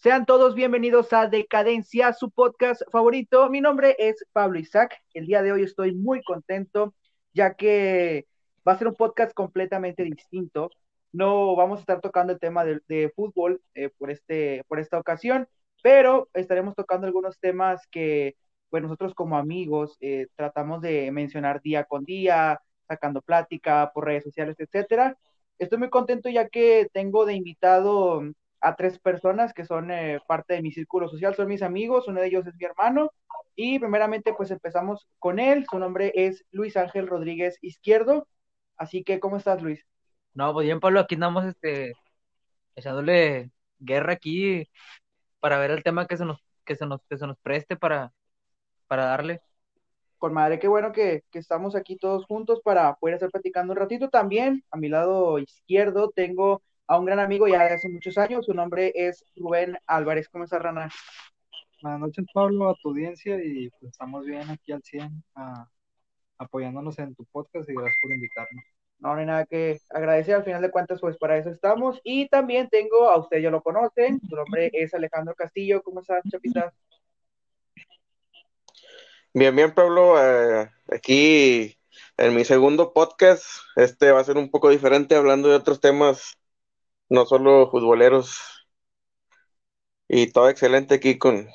Sean todos bienvenidos a Decadencia, su podcast favorito. Mi nombre es Pablo Isaac. El día de hoy estoy muy contento ya que va a ser un podcast completamente distinto. No vamos a estar tocando el tema de, fútbol eh, por, este, por esta ocasión, pero estaremos tocando algunos temas que pues nosotros como amigos eh, tratamos de mencionar día con día, sacando plática por redes sociales, etcétera. Estoy muy contento ya que tengo de invitado a tres personas que son eh, parte de mi círculo social, son mis amigos, uno de ellos es mi hermano, y primeramente pues empezamos con él, su nombre es Luis Ángel Rodríguez Izquierdo, así que ¿cómo estás Luis? No, pues bien Pablo, aquí andamos este, echándole guerra aquí para ver el tema que se nos, que se nos, que se nos preste para, para darle. Con madre, qué bueno que, que estamos aquí todos juntos para poder estar platicando un ratito. También a mi lado izquierdo tengo a un gran amigo ya de hace muchos años. Su nombre es Rubén Álvarez. ¿Cómo estás, Rana? Buenas noches, Pablo, a tu audiencia y pues, estamos bien aquí al 100 apoyándonos en tu podcast y gracias por invitarnos. No, no hay nada que agradecer, al final de cuentas, pues para eso estamos. Y también tengo, a usted ya lo conocen, su nombre es Alejandro Castillo. ¿Cómo estás, Chapita? Bien, bien, Pablo. Eh, aquí en mi segundo podcast, este va a ser un poco diferente, hablando de otros temas no solo futboleros. Y todo excelente aquí con...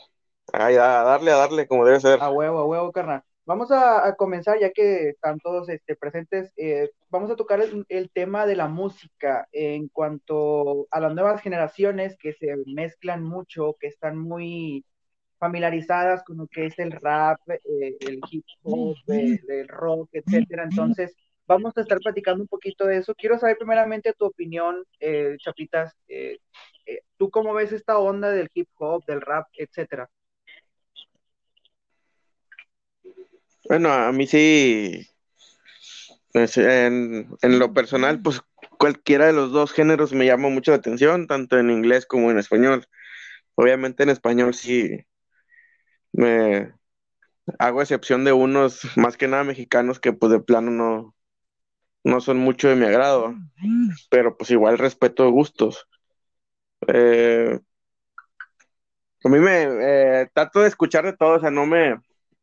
a darle, a darle, como debe ser. A huevo, a huevo, carnal. Vamos a, comenzar, ya que están todos este, presentes, eh, vamos a tocar el, tema de la música en cuanto a las nuevas generaciones que se mezclan mucho, que están muy familiarizadas con lo que es el rap, eh, el hip hop, el, el rock, etcétera. Entonces, vamos a estar platicando un poquito de eso. Quiero saber primeramente tu opinión, eh, Chapitas. Eh, eh, ¿Tú cómo ves esta onda del hip hop, del rap, etcétera? Bueno, a mí sí, pues, en, lo personal, pues cualquiera de los dos géneros me llama mucho la atención, tanto en inglés como en español. Obviamente en español sí me hago excepción de unos, más que nada mexicanos, que pues de plano no, no son mucho de mi agrado, pero pues igual respeto gustos. Eh, a mí me eh, trato de escuchar de todo, o sea, no me,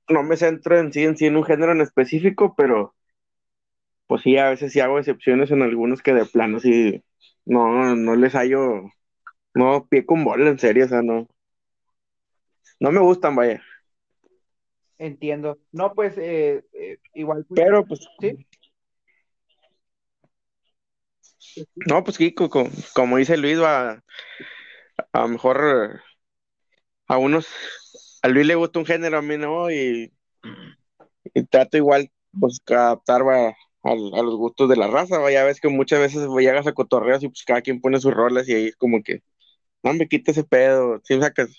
no me centro en sí, en sí en un género en específico, pero pues sí, a veces sí hago excepciones en algunos que de plano sí, no, no les hallo, no pie con bola, en serio, o sea, no, no me gustan, vaya. Entiendo. No, pues, eh, igual. Pues, pero, pues, ¿sí? No, pues sí, como, dice Luis, a, a lo mejor a unos, a Luis le gusta un género, a mí no, y, trato igual, pues, adaptar a, los gustos de la raza, vaya, ves que muchas veces llegas a cotorreos y pues cada quien pone sus roles y ahí es como que, no me quite ese pedo, ¿sí sacas?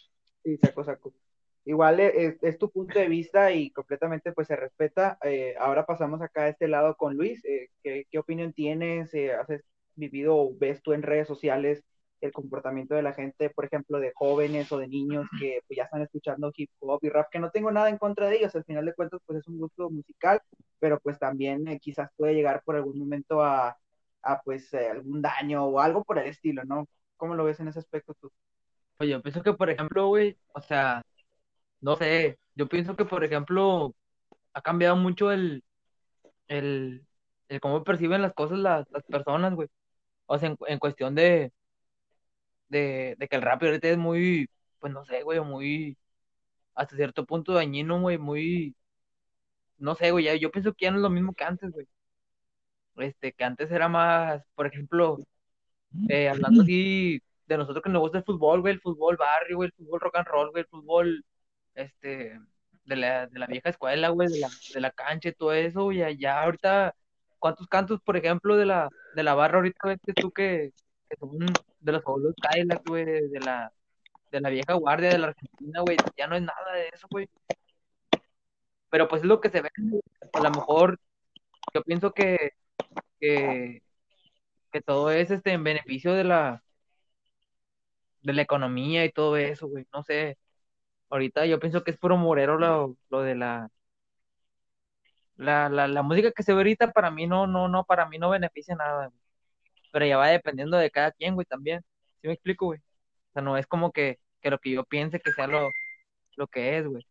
Igual es, es, tu punto de vista y completamente pues se respeta. Eh, ahora pasamos acá a este lado con Luis. Eh, ¿qué, ¿qué, opinión tienes? Eh, ¿Haces vivido o ves tú en redes sociales el comportamiento de la gente, por ejemplo, de jóvenes o de niños que pues, ya están escuchando hip hop y rap, que no tengo nada en contra de ellos, al final de cuentas pues es un gusto musical, pero pues también eh, quizás puede llegar por algún momento a, a pues eh, algún daño o algo por el estilo, ¿no? ¿Cómo lo ves en ese aspecto tú? Pues yo pienso que, por ejemplo, güey, o sea, no sé, yo pienso que, por ejemplo, ha cambiado mucho el, el, el cómo perciben las cosas las, las personas, güey. O sea, en, cuestión de, de, que el rap ahorita es muy, pues no sé, güey, muy, hasta cierto punto dañino, güey, muy, no sé, güey, yo pienso que ya no es lo mismo que antes, güey. Este, que antes era más, por ejemplo, eh, hablando así de nosotros que nos gusta el fútbol, güey, el fútbol barrio, güey, el fútbol rock and roll, güey, el fútbol, este, de la, de la vieja escuela, güey, de la, de la cancha y todo eso, güey, ya ahorita ¿Cuántos cantos, por ejemplo, de la, de la barra ahorita ves tú que, son de los pueblos Cadillac, güey, de, la, de la vieja guardia de la Argentina, güey? Ya no es nada de eso, güey. Pero pues es lo que se ve. A lo mejor yo pienso que, que, que todo es este en beneficio de la de la economía y todo eso, güey. No sé. Ahorita yo pienso que es puro morero lo, lo de la la, la, la música que se ve ahorita para mí no, no, no, para mí no beneficia nada, Pero ya va dependiendo de cada quien, güey, también. ¿Sí me explico, güey? O sea, no es como que que lo que yo piense que sea lo, lo que es, güey.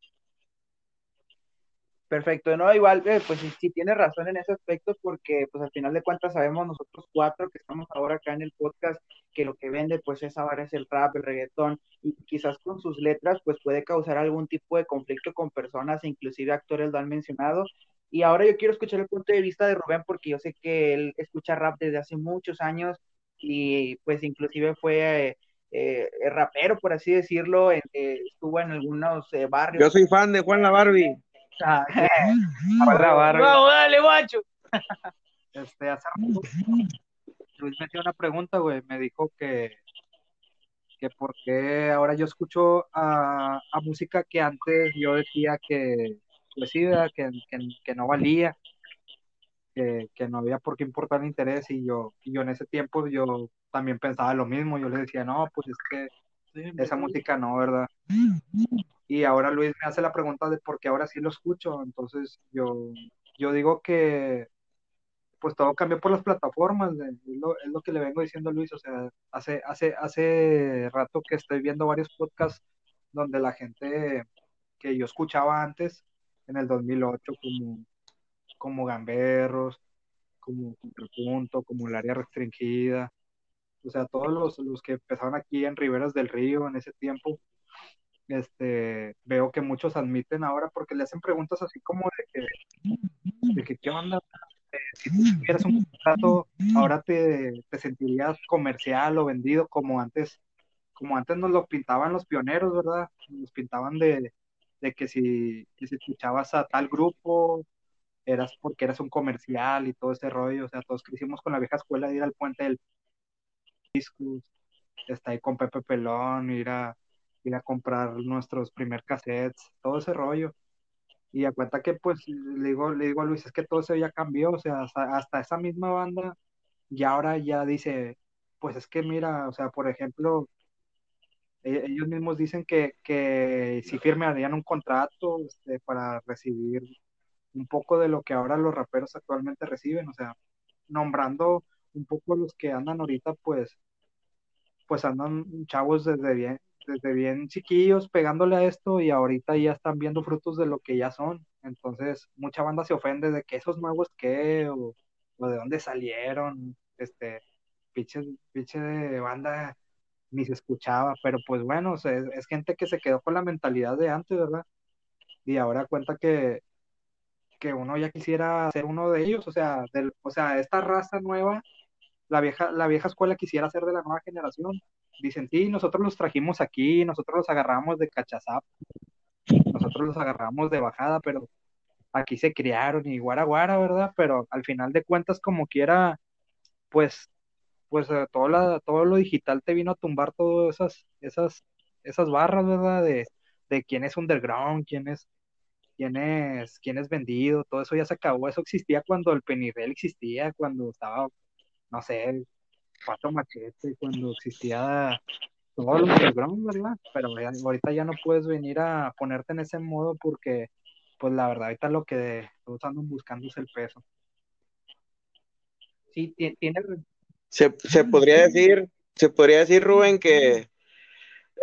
Perfecto, no, igual, eh, pues sí, sí tienes razón en ese aspecto, porque pues al final de cuentas sabemos nosotros cuatro que estamos ahora acá en el podcast que lo que vende pues es ahora es el rap, el reggaetón, y quizás con sus letras pues puede causar algún tipo de conflicto con personas, inclusive actores lo han mencionado. Y ahora yo quiero escuchar el punto de vista de Rubén, porque yo sé que él escucha rap desde hace muchos años y pues inclusive fue eh, eh, rapero, por así decirlo, eh, estuvo en algunos barrios. Yo soy fan de Juan la Barbie. Ah, Vamos, dale, guacho. Este, hace rato, Luis me hizo una pregunta, güey. Me dijo que, que por qué ahora yo escucho a, a música que antes yo decía que, que, que, que no valía, que, que no había por qué importar el interés. Y yo, y yo en ese tiempo yo también pensaba lo mismo. Yo le decía, no, pues es que esa música no, ¿verdad? Y ahora Luis me hace la pregunta de por qué ahora sí lo escucho. Entonces yo, yo digo que pues todo cambió por las plataformas, de- es lo, es lo que le vengo diciendo a Luis, o sea, hace, hace, hace rato que estoy viendo varios podcasts donde la gente que yo escuchaba antes, en el 2008, como, como Gamberros, como Contrapunto, como el área restringida, o sea, todos los, los que empezaron aquí en Riberas del Río en ese tiempo, este, veo que muchos admiten ahora porque le hacen preguntas así como de que, de que ¿qué onda? Eh, si tuvieras un contrato, ahora te, te sentirías comercial o vendido como antes, como antes nos lo pintaban los pioneros, ¿verdad? Nos pintaban de, de que si, que si escuchabas a tal grupo, eras porque eras un comercial y todo ese rollo, o sea, todos crecimos con la vieja escuela de ir al puente del discos, está ahí con Pepe Pelón, ir a, ir a comprar nuestros primer cassettes, todo ese rollo. Y a cuenta que pues le digo, le digo a Luis, es que todo eso ya cambió, o sea, hasta, esa misma banda y ahora ya dice, pues es que mira, o sea, por ejemplo, ellos mismos dicen que, que si firmarían un contrato este, para recibir un poco de lo que ahora los raperos actualmente reciben, o sea, nombrando un poco los que andan ahorita, pues, pues andan chavos desde bien, desde bien chiquillos pegándole a esto y ahorita ya están viendo frutos de lo que ya son. Entonces, mucha banda se ofende de que esos nuevos qué, o, o de dónde salieron, este, pinche, pinche de banda ni se escuchaba, pero pues bueno, o sea, es, gente que se quedó con la mentalidad de antes, ¿verdad? Y ahora cuenta que, que uno ya quisiera ser uno de ellos, o sea, del, o sea, esta raza nueva, la vieja, la vieja escuela quisiera ser de la nueva generación. Dicen, sí, nosotros los trajimos aquí, nosotros los agarramos de cachazap, nosotros los agarramos de bajada, pero aquí se criaron y guara guara, ¿verdad? Pero al final de cuentas, como quiera, pues, pues eh, todo, la, todo lo digital te vino a tumbar todas esas, esas, esas barras, ¿verdad? De, de quién es underground, quién es, quién es, quién es vendido, todo eso ya se acabó, eso existía cuando el Penirel existía, cuando estaba, no sé, el Pato Machete, cuando existía todo el underground, ¿verdad? Pero ahorita ya no puedes venir a ponerte en ese modo porque, pues la verdad, ahorita lo que todos andan buscando es el peso. Sí, ti- tiene, Se, se podría decir, se podría decir, Rubén, que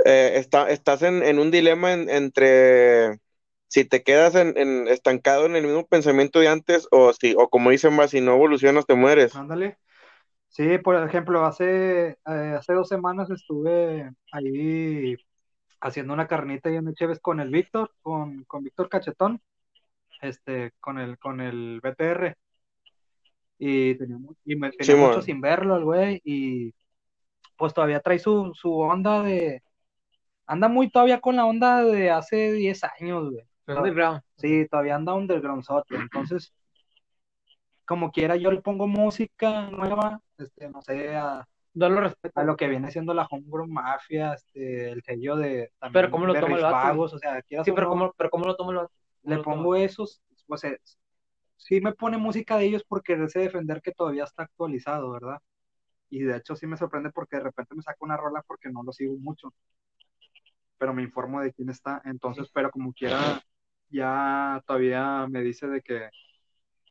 eh, está, estás en, en un dilema en- entre si te quedas en, en- estancado en el mismo pensamiento de antes o si, o como dicen más, si no evolucionas te mueres. Ándale. Sí, por ejemplo, hace, eh, hace dos semanas estuve ahí haciendo una carnita y en Echeves con el Víctor, con, con Víctor Cachetón, este, con el, con el BTR. Y tenía, y me, tenía mucho sin verlo el güey, y pues todavía trae su, su onda de, anda muy todavía con la onda de hace 10 años, güey. Underground. Sí, todavía anda underground entonces, como quiera, yo le pongo música nueva, este, no sé, a, No lo respeto. a lo que viene siendo la Homebrew Mafia, este, el sello de también Pero ¿cómo lo toma el Rich vato? Vagos, o sea, quieras Sí, pero ¿cómo, pero ¿cómo lo tomo el vato? ¿Cómo le lo toma? pongo esos, o sea, sí me pone música de ellos porque sé defender que todavía está actualizado, ¿verdad? Y de hecho sí me sorprende porque de repente me saca una rola porque no lo sigo mucho, pero me informo de quién está, entonces, pero como quiera, ya todavía me dice de que,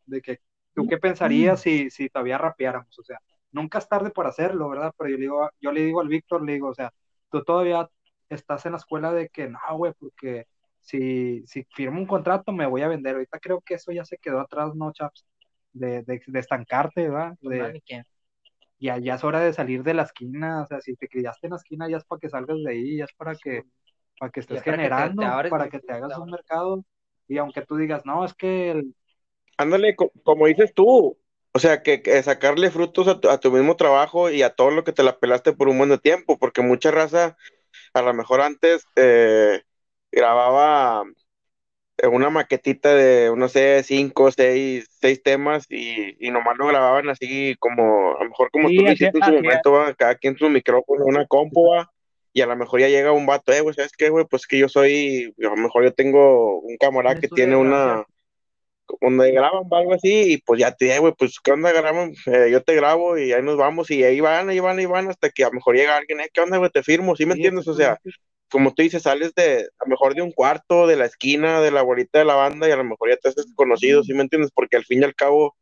de que, ¿tú qué pensarías si, si todavía rapeáramos? O sea, nunca es tarde por hacerlo, ¿verdad? Pero yo le digo, yo le digo al Víctor, le digo, o sea, tú todavía estás en la escuela de que no, güey, porque si, si firmo un contrato me voy a vender. Ahorita creo que eso ya se quedó atrás, ¿no, chaps? De, de, de estancarte, ¿verdad? De, ya, ya es hora de salir de la esquina, o sea, si te criaste en la esquina ya es para que salgas de ahí, ya es para que, para que estés para que te- generando, te para que te hagas un mercado. Y aunque tú digas, no, es que el, Ándale, co- como dices tú, o sea, que, que sacarle frutos a tu, a tu mismo trabajo y a todo lo que te la pelaste por un buen de tiempo, porque mucha raza, a lo mejor antes eh, grababa eh, una maquetita de, no sé, cinco, seis, seis temas y, y nomás lo grababan así como, a lo mejor como Sí, tú lo hiciste en su momento, va, cada quien su micrófono, una compu, va, y a lo mejor ya llega un vato, eh, güey, ¿sabes qué, güey? Pues que yo soy, a lo mejor yo tengo un camarada que tiene una donde graban algo así, y pues ya te digo, güey, pues qué onda graban, Eh, yo te grabo y ahí nos vamos, y ahí van, ahí van, ahí van, hasta que a lo mejor llega alguien, eh, ¿qué onda, güey? Te firmo, ¿sí me Sí, entiendes? O sea. Como tú dices, sales de, a lo mejor de un cuarto, de la esquina, de la bolita de la banda, y a lo mejor ya te haces conocido, ¿sí me entiendes? Porque al fin y al cabo,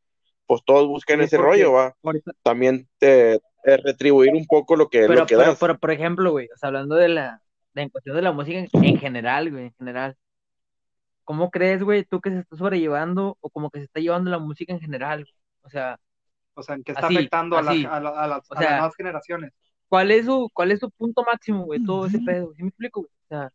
pues todos buscan Sí, ese porque rollo, va, ahorita, también te, te retribuir un poco lo que, Pero, lo que pero, das. pero, por ejemplo, güey, o sea, hablando de la, de, en cuestión de la música en, en general, güey, en general. ¿Cómo crees, güey, tú que se está sobrellevando o como que se está llevando la música en general? güey? O sea, o sea, en qué está Así, afectando a, la- a, la- a las, O a las nuevas generaciones. ¿Cuál es su, cuál es su punto máximo, güey, todo ese pedo? ¿Sí me explico, güey? O sea,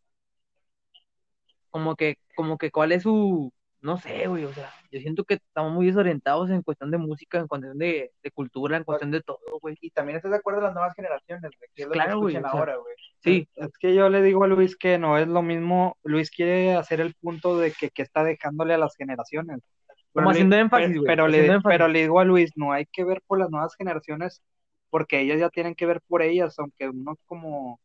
como que, como que cuál es su, no sé, güey, o sea, yo siento que estamos muy desorientados en cuestión de música, en cuestión de, de cultura, en cuestión de todo, güey. Y también estás de acuerdo en las nuevas generaciones, güey, que es lo Claro, que güey, o sea, güey. Sí, Es que yo le digo a Luis que no es lo mismo. Luis quiere hacer el punto de que, que está dejándole a las generaciones. Como le- haciendo énfasis, pero- güey, Pero, le, énfasis. pero le digo a Luis, no hay que ver por las nuevas generaciones porque ellas ya tienen que ver por ellas, aunque uno como,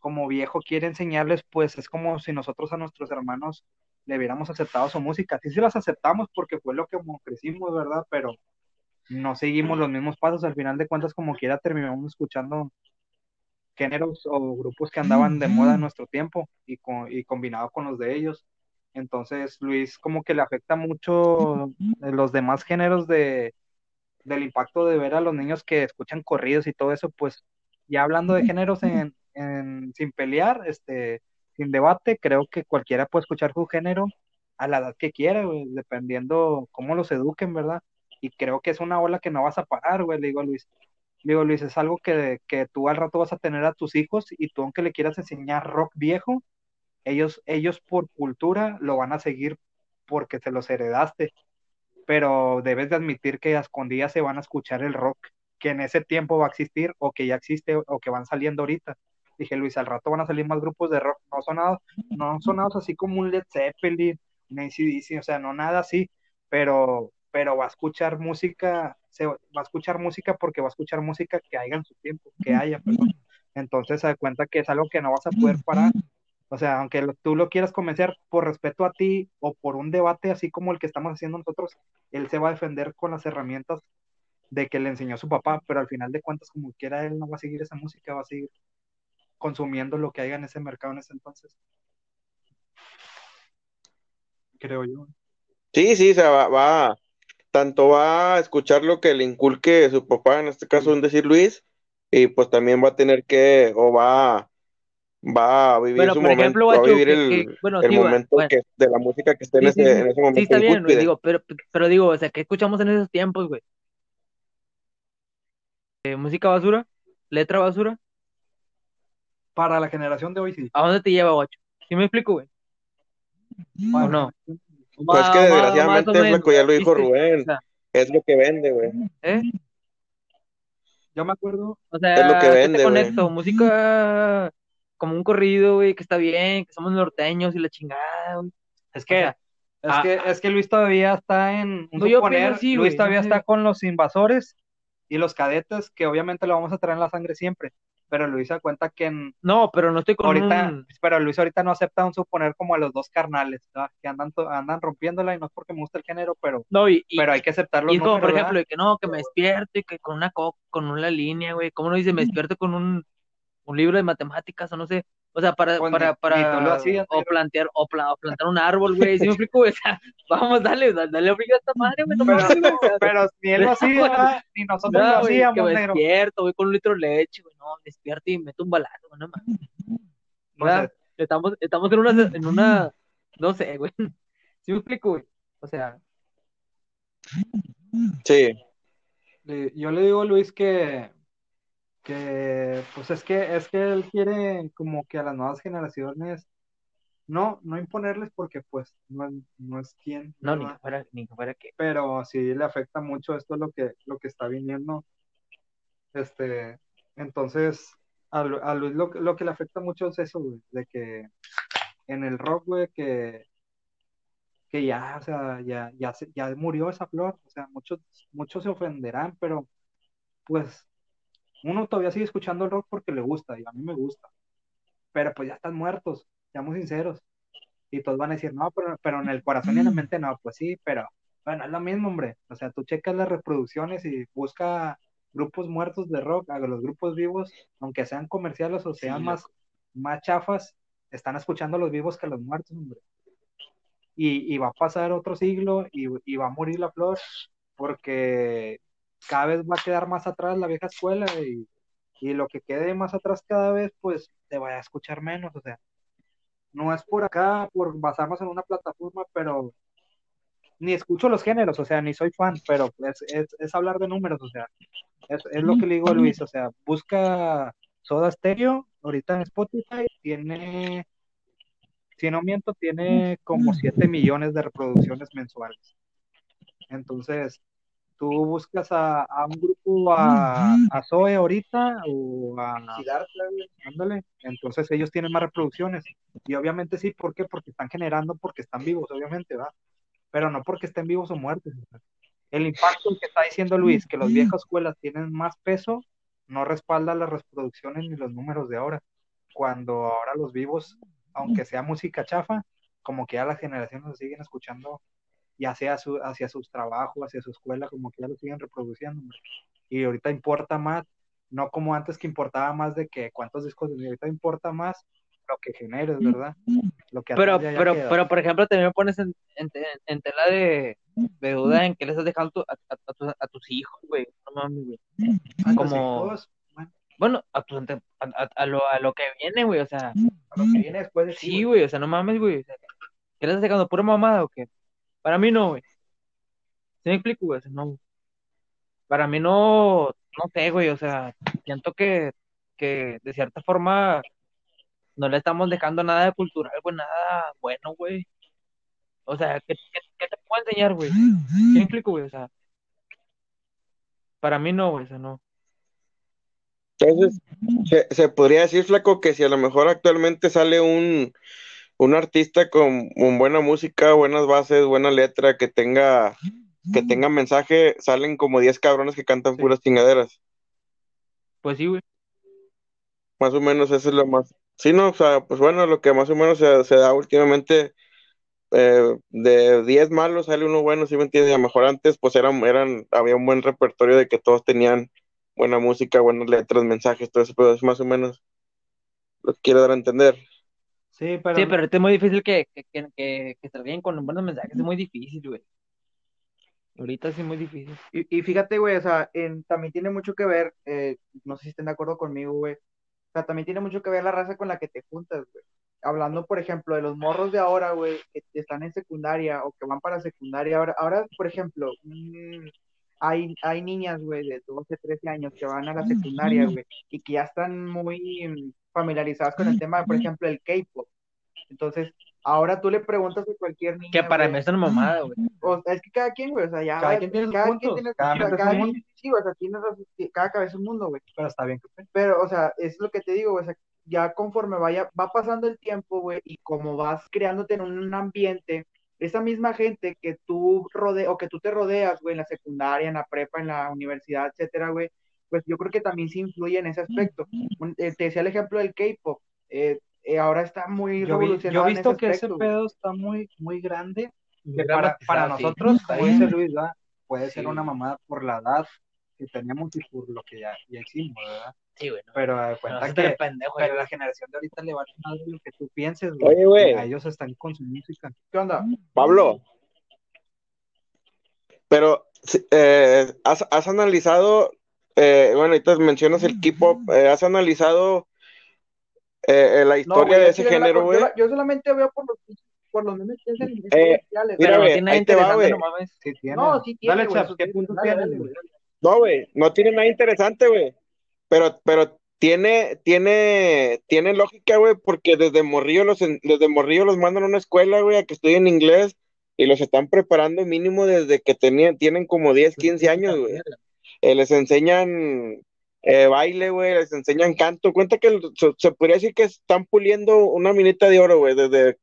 como viejo quiere enseñarles, pues es como si nosotros a nuestros hermanos le hubiéramos aceptado su música. Sí, sí las aceptamos porque fue lo que como crecimos, ¿verdad? Pero no seguimos los mismos pasos. Al final de cuentas, como quiera, terminamos escuchando géneros o grupos que andaban de moda en nuestro tiempo y, co- y combinado con los de ellos. Entonces, Luis como que le afecta mucho los demás géneros de, del impacto de ver a los niños que escuchan corridos y todo eso, pues ya hablando de géneros en, en- sin pelear, este, sin debate, creo que cualquiera puede escuchar su género a la edad que quiera, dependiendo cómo los eduquen, ¿verdad? Y creo que es una ola que no vas a parar, güey, le digo a Luis. Digo, Luis, es algo que, que tú al rato vas a tener a tus hijos y tú aunque le quieras enseñar rock viejo, ellos, ellos por cultura lo van a seguir porque se los heredaste, pero debes de admitir que a escondidas se van a escuchar el rock que en ese tiempo va a existir o que ya existe o que van saliendo ahorita. Dije, Luis, al rato van a salir más grupos de rock, no sonados, no sonados así como un Led Zeppelin, un AC/DC, o sea, no nada así, pero, pero va a escuchar música, se va a escuchar música porque va a escuchar música que haya en su tiempo, que haya, perdón. Entonces se da cuenta que es algo que no vas a poder parar. O sea, aunque tú lo quieras convencer por respeto a ti o por un debate así como el que estamos haciendo nosotros, él se va a defender con las herramientas de que le enseñó su papá, pero al final de cuentas, como quiera, él no va a seguir esa música, va a seguir consumiendo lo que haya en ese mercado en ese entonces. Creo yo. Sí, sí, o sea, va, va- tanto va a escuchar lo que le inculque su papá, en este caso, en decir Luis, y pues también va a tener que, o va, va a vivir Bueno, su por momento, ejemplo, va a Guacho, vivir que- el, que- bueno, el sí, va- momento bueno. que, de la música que esté en, Sí, ese, sí. en ese momento Sí, está bien, güey, incúspide. digo, pero, pero digo, o sea, ¿qué escuchamos en esos tiempos, güey? Eh, ¿Música basura? ¿Letra basura? Para la generación de hoy, sí. ¿A dónde te lleva, guacho? ¿Sí me explico, güey? ¿O no? Pues es que desgraciadamente, menos, ya lo dijo ¿viste? Rubén, O sea, es lo que vende, güey. ¿eh? Yo me acuerdo, O sea, Es lo que ¿qué vende, te güey. conecto? Música como un corrido, güey, que está bien, que somos norteños y la chingada, güey. es O que, sea, es ah, que, es que Luis todavía está en, un No, suponer, así, Luis güey, todavía está con los invasores y los cadetes, que obviamente lo vamos a traer en la sangre siempre, pero Luis se da cuenta que en, no, pero no estoy con ahorita, un... pero Luis ahorita no acepta un suponer como a los dos carnales, ¿verdad? que andan, andan rompiéndola y no es porque me gusta el género, pero, No, y, y- pero hay que aceptar los y es como, por ejemplo, ¿verdad? que no, que me despierte, que con una co con una línea, güey. ¿Cómo no dice? Me despierto con un, un libro de matemáticas o no sé. O sea, para, para, para, o plantear, o, pla- o plantar un árbol, güey. ¿Sí me explico? güey? O sea, vamos, dale, dale, dale obliga a esta madre, güey. No Pero, mames, güey, o sea, pero ni él lo hacía, ni nosotros no, lo güey, hacíamos, negro. despierto, voy con un litro de leche, güey. No, me despierto y meto un balazo, güey, no mames. O ¿verdad? sea, Estamos, estamos en una, en una, no sé, güey. ¿Sí me explico, güey? O sea, Sí. yo le digo a Luis que, que, pues es que, es que él quiere como que a las nuevas generaciones, no, no imponerles porque pues no, es- no es quien, no, ni que fuera, ni que fuera que. pero sí le afecta mucho esto lo que, lo que está viniendo. Este, entonces, a, a Luis lo, que- lo que le afecta mucho es eso, güey, de que en el rock, güey, que, que ya, o sea, ya, ya, se- ya murió esa flor, o sea, muchos, muchos se ofenderán, pero pues uno todavía sigue escuchando el rock porque le gusta, y a mí me gusta, pero pues ya están muertos, seamos sinceros. Y todos van a decir, no, pero, pero en el corazón y en la mente no, pues sí, pero bueno, es lo mismo, hombre. O sea, tú checas las reproducciones y busca grupos muertos de rock, a los grupos vivos, aunque sean comerciales o sean Sí, más, más chafas, están escuchando a los vivos que a los muertos, hombre. Y, y va a pasar otro siglo y, y va a morir la flor porque cada vez va a quedar más atrás la vieja escuela y, y lo que quede más atrás cada vez, pues te va a escuchar menos, o sea no es por acá, por basarnos en una plataforma, pero ni escucho los géneros, o sea, ni soy fan, pero es, es, es hablar de números, o sea, es, es lo que le digo a Luis, o sea, busca Soda Stereo, ahorita en Spotify, tiene, si no miento, tiene como 7 millones de reproducciones mensuales. Entonces, tú buscas a, a un grupo, a, a Zoe ahorita, o a, Ándale, entonces ellos tienen más reproducciones. Y obviamente sí, ¿por qué? Porque están generando, porque están vivos, obviamente, ¿va? Pero no porque estén vivos o muertos. El impacto que está diciendo Luis, que los viejos escuelas tienen más peso, no respalda las reproducciones ni los números de ahora. Cuando ahora los vivos, aunque sea música chafa, como que ya las generaciones siguen escuchando, ya sea su, hacia sus trabajos, hacia su escuela, como que ya lo siguen reproduciendo. Y ahorita importa más no como antes que importaba más de que cuántos discos ahorita importa más lo que generes, ¿verdad? Lo que Pero, ya- pero, pero, por ejemplo, también me pones en, en, en- en tela de, de duda en qué les estás dejando tu- a, a- a tus- a tus hijos, güey. No mames, güey. Como- hijos, bueno, a, ante- a, lo, a lo que viene, güey. O sea, A lo que viene después de sí, güey. O sea, no mames, güey. O sea, ¿qué les estás dejando? ¿Pura mamada o qué? Para mí no, güey. ¿Sí me explico, güey? No. Para mí no, no sé, güey. O sea, siento que, que de cierta forma no le estamos dejando nada de cultural, güey, nada bueno, güey. O sea, ¿qué, qué, te puedo enseñar, güey? ¿Sí me explico, güey? O sea, para mí no, güey, o no. Entonces, se, se podría decir, Flaco, que si a lo mejor actualmente sale un, un artista con, con buena música, buenas bases, buena letra, que tenga, que tenga mensaje, salen como 10 cabrones que cantan Sí. puras chingaderas. Pues sí, güey. Más o menos eso es lo más. Sí, no, o sea, pues bueno, lo que más o menos se, se da últimamente, eh, de 10 malos sale uno bueno, ¿sí me entiendes? A lo mejor antes, pues eran, eran, había un buen repertorio de que todos tenían buena música, buenas letras, mensajes, todo eso, pero es más o menos lo que quiero dar a entender. Sí, pero, Sí, pero es muy difícil que, que, que, que, que salgan con buenos mensajes, es muy difícil, güey. Ahorita sí es muy difícil. Y, y fíjate, güey, o sea, en- también tiene mucho que ver, eh, no sé si estén de acuerdo conmigo, güey. O sea, también tiene mucho que ver la raza con la que te juntas, güey. Hablando, por ejemplo, de los morros de ahora, güey, que están en secundaria o que van para secundaria. Ahora, ahora por ejemplo, hay, hay niñas, güey, de 12, 13 años que van a la secundaria, güey, y que ya están muy mm, familiarizadas con el tema, por ejemplo, el K-pop. Entonces, ahora tú le preguntas a cualquier niña, Que para güey, mí es una mamada, güey. o sea, es que cada quien, güey, o sea, ya. Cada quien tiene sus cada puntos, tiene- cada cada- cada un quien- mundo. sí, o sea, tiene razón, sí, cada cabeza es un mundo, güey. pero está bien Pero, o sea, es lo que te digo, güey, o sea, ya conforme vaya, va pasando el tiempo, güey, y como vas creándote en un ambiente, esa misma gente que tú rode o que tú te rodeas, güey, en la secundaria, en la prepa, en la universidad, etcétera, güey, pues yo creo que también sí influye en ese aspecto. Un- eh, te decía el ejemplo del K-pop, eh, eh, ahora está muy yo, vi- revolucionado yo he en visto ese que ese aspecto, güey. pedo está muy, muy grande para, para nosotros, bien. dice Luis, ¿verdad? puede ser Sí. una mamada por la edad que tenemos y por lo que ya, ya hicimos, ¿verdad? Sí, güey. No, Pero de no cuenta se que pendejo, pero la generación de ahorita le vale más de lo que tú pienses, güey. Oye, güey. A ellos están con su música. ¿Qué onda? Pablo, pero eh, ¿has, has analizado, eh, bueno, ahorita mencionas el K-pop, eh, ¿has analizado eh, eh, la No, historia güey, de yo ese sí género, yo güey. la- Yo solamente veo por los, por los memes que hacen en redes Eh, sociales. mira, Pero no güey, tiene nada ahí te va, interesante, güey. no. Sí tiene. No, Dale, güey, ¿qué punto dale, tiene? dale, güey. No, güey, no tiene nada interesante, güey. Pero, pero tiene, tiene, tiene lógica, güey, porque desde Morrillo los, desde Morrillo los mandan a una escuela, güey, a que estudien inglés y los están preparando mínimo desde que tenían, tienen como 10, 15 años, güey. Eh, les enseñan eh, baile, güey, les enseñan canto. Cuenta que se, se podría decir que están puliendo una minita de oro, güey, desde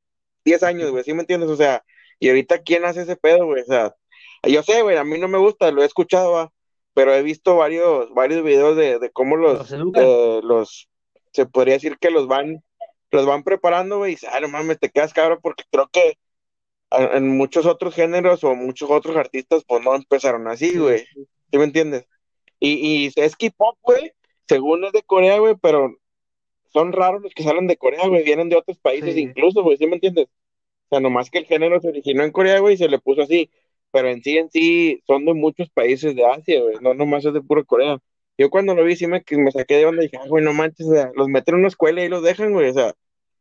10 años, güey, ¿sí me entiendes? O sea, y ahorita, ¿quién hace ese pedo, güey? O sea, yo sé, güey, a mí no me gusta, lo he escuchado, va, pero he visto varios, varios videos de, de cómo los, Los eh, los, se podría decir que los van, los van preparando, güey, y dices, ah, no mames, te quedas cabrón, porque creo que en muchos otros géneros o muchos otros artistas, pues no empezaron así, güey, ¿sí me entiendes? Y, y es K-pop, güey, según es de Corea, güey, pero son raros los que salen de Corea, güey, vienen de otros países Sí. incluso, güey, ¿sí me entiendes? O sea, nomás que el género se originó en Corea, güey, y se le puso así, pero en sí, en sí, son de muchos países de Asia, güey, no nomás es de puro Corea. Yo cuando lo vi, sí me, que me saqué de onda y dije, ah, güey, no manches, o sea, los meten en una escuela y los dejan, güey, o sea,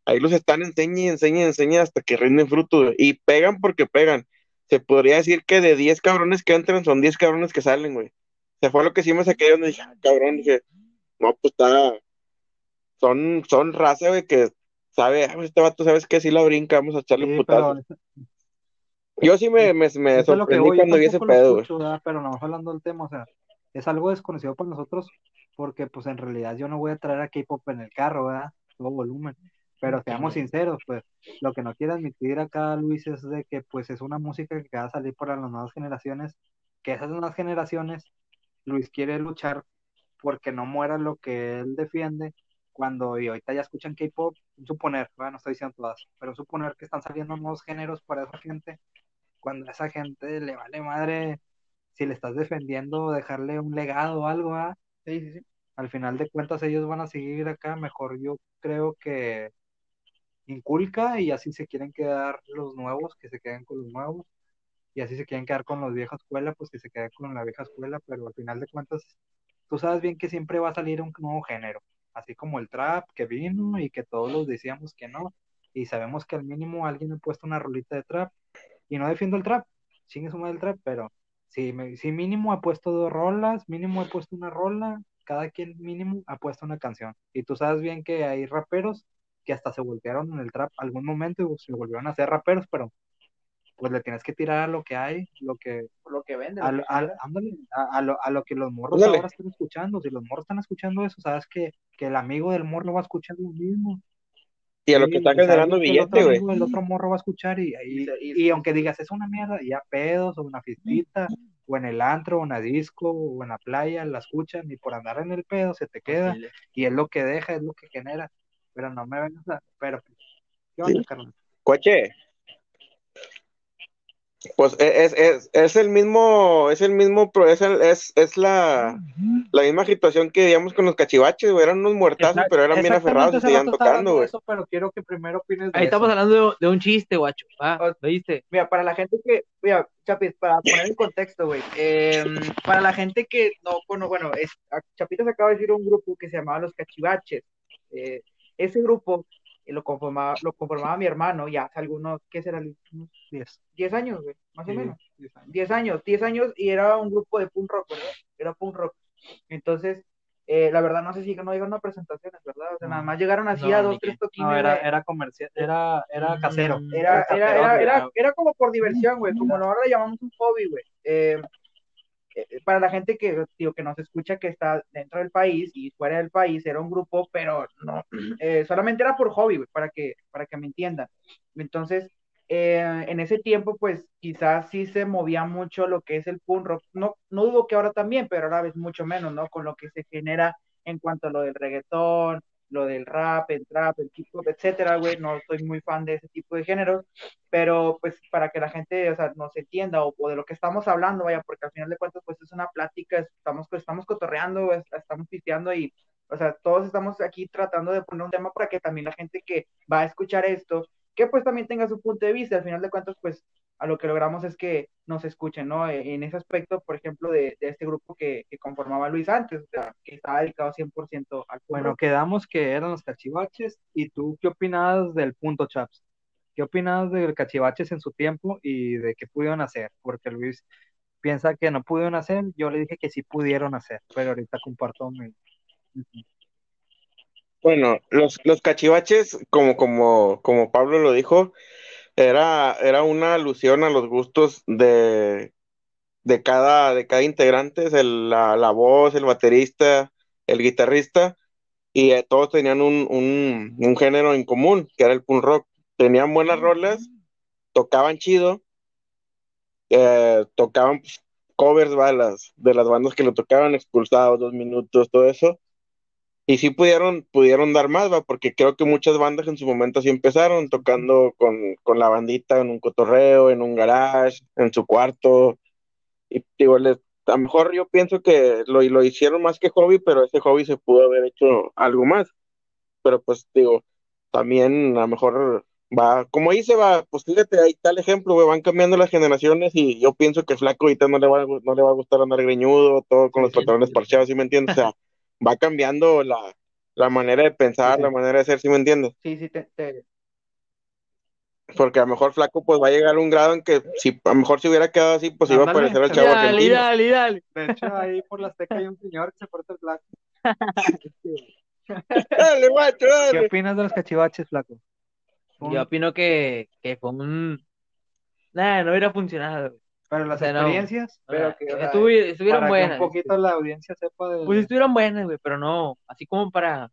ahí los están enseñando y enseñando y enseñando hasta que rinden fruto, güey, y pegan porque pegan. Se podría decir que de 10 cabrones que entran, son 10 cabrones que salen, güey. Se fue lo que sí me saqué de onda y dije, ah, cabrón, dije, no, pues está, son, son raza, güey, que sabe, ah, este vato, ¿sabes qué? Sí la brinca, vamos a echarle Sí, putazo. pero Yo sí me, me, me eso sorprendí voy. Cuando vi ese pedo, escucho, ¿verdad? Pero no hablando del tema, o sea, es algo desconocido para nosotros porque pues en realidad yo no voy a traer a K-pop en el carro, ¿verdad? Todo volumen. Pero seamos sinceros, pues lo que no quiere admitir acá Luis es de que pues es una música que va a salir para las nuevas generaciones, que esas nuevas generaciones Luis quiere luchar porque no muera lo que él defiende cuando y ahorita ya escuchan K-pop, suponer, bueno, no estoy diciendo todas, pero suponer que están saliendo nuevos géneros para esa gente, cuando a esa gente le vale madre si le estás defendiendo, dejarle un legado o algo, ¿ah? Sí, sí, sí. Al final de cuentas ellos van a seguir acá, mejor yo creo que inculca y así se quieren quedar los nuevos, que se queden con los nuevos, y así se quieren quedar con la vieja escuela, pues que se queden con la vieja escuela, pero al final de cuentas, tú sabes bien que siempre va a salir un nuevo género, así como el trap que vino y que todos los decíamos que no, y sabemos que al mínimo alguien ha puesto una rolita de trap, y no defiendo el trap, chingue su madre el trap, pero si, me, si mínimo ha puesto dos rolas, mínimo ha puesto una rola, cada quien mínimo ha puesto una canción, y tú sabes bien que hay raperos que hasta se voltearon en el trap algún momento y se volvieron a ser raperos, pero pues le tienes que tirar a lo que hay, lo que, Lo que vende. a, lo a- ándale, a- a lo, a lo que los morros ahora están escuchando. Si los morros están escuchando eso, sabes que, que el amigo del morro va a escuchar lo mismo. Y a lo que está generando el billete, güey. del otro morro va a escuchar y, y, Y se- y- y aunque digas es una mierda, ya pedos o una fiestita, o en el antro, o en la disco, o en la playa, la escuchan y por andar en el pedo se te queda y es lo que deja, es lo que genera. Pero no me vengas a... Pero, ¿qué onda, Sí. carnal? Coche. Pues e- es, es, es el mismo, es el mismo, es, el- es, es la, la misma situación que digamos con los cachivaches, güey, eran unos muertazos, Exact- pero eran bien aferrados y seguían tocando, de güey. eso, pero quiero que primero opines de Ahí eso. estamos hablando de, de un chiste, guacho. Ah, O- ¿lo viste? Mira, para la gente que, mira, Chapis, para poner en contexto, güey, eh, para la gente que no, bueno, bueno, es, a- Chapitos acaba de decir un grupo que se llamaba Los Cachivaches. Eh, ese grupo lo conformaba, lo conformaba mi hermano ya hace algunos, ¿qué será? Unos Diez. 10 años, güey, más o menos. diez años. 10 años, 10 años y era un grupo de punk rock, ¿verdad? Era punk rock. Entonces, eh, la verdad no sé si no llegaron a presentaciones, ¿verdad? O sea, nada más llegaron así No, a dos, tres toquines. No, era, era comercial, era, era casero. Mm, Era, era, era, era, era- era como por diversión, güey, como ahora le llamamos un hobby, güey. Eh, para la gente que, digo, que nos escucha que está dentro del país y fuera del país, era un grupo, pero no, eh, solamente era por hobby, güey, para que, para que me entiendan. Entonces, eh, en ese tiempo, pues, quizás sí se movía mucho lo que es el punk rock. No, no dudo que ahora también, pero ahora es mucho menos, ¿no? Con lo que se genera en cuanto a lo del reggaetón, lo del rap, el trap, el hip hop, etcétera, güey. No soy muy fan de ese tipo de géneros, pero pues para que la gente, o sea, nos entienda o, o de lo que estamos hablando, vaya, porque al final de cuentas, pues es una plática, estamos, pues, estamos cotorreando, es- estamos pisteando y, o sea, todos estamos aquí tratando de poner un tema para que también la gente que va a escuchar esto, que pues también tenga su punto de vista. Al final de cuentas, pues a lo que logramos es que nos escuchen, ¿no? E, en ese aspecto, por ejemplo, de, de este grupo que, que, conformaba Luis antes, o sea, que estaba dedicado 100% al Bueno, quedamos que eran los cachivaches, ¿y tú qué opinabas del punto, Chaps? ¿Qué opinas del cachivaches en su tiempo y de qué pudieron hacer? Porque Luis piensa que no pudieron hacer, yo le dije que sí pudieron hacer, pero ahorita comparto mi... Bueno, los, los cachivaches, como, como, como Pablo lo dijo, era, era una alusión a los gustos de, de, cada, de cada integrante, el, la, la, voz, el baterista, el guitarrista, y eh, todos tenían un, un, un, género en común, que era el punk rock. Tenían buenas rolas, tocaban chido, eh, tocaban pues, covers balas de las bandas que lo tocaban, expulsados, dos minutos, todo eso y sí pudieron, pudieron dar más, ¿va? porque creo que muchas bandas en su momento sí empezaron tocando con, con la bandita en un cotorreo, en un garage, en su cuarto. Y digo, les, a lo mejor yo pienso que lo, lo hicieron más que hobby, pero ese hobby se pudo haber hecho algo más. Pero pues digo, también a lo mejor va, como dice, va, pues fíjate, hay tal ejemplo, güey, van cambiando las generaciones y yo pienso que Flaco ahorita no le va, no le va a gustar andar greñudo, todo con los pantalones parcheados, ¿sí me entiendes? O sea, va cambiando la, la manera de pensar, la manera de ser, ¿sí me entiendes? Sí, sí, te, te, Porque a lo mejor Flaco pues va a llegar a un grado en que si a lo mejor si hubiera quedado así, pues iba a parecer al chavo Dale, argentino. dale, dale. De hecho, ahí por la Azteca hay un señor que se porta el flaco. Dale, guacho, ¿Qué opinas de los cachivaches, flaco? Yo opino que, que fue un... Nah, no hubiera funcionado. Pero las O sea, no. experiencias, Pero que, o sea, estuvi- estuvieron para buenas. que un poquito la audiencia sepa de... Pues estuvieron buenas, güey, pero no, así como para,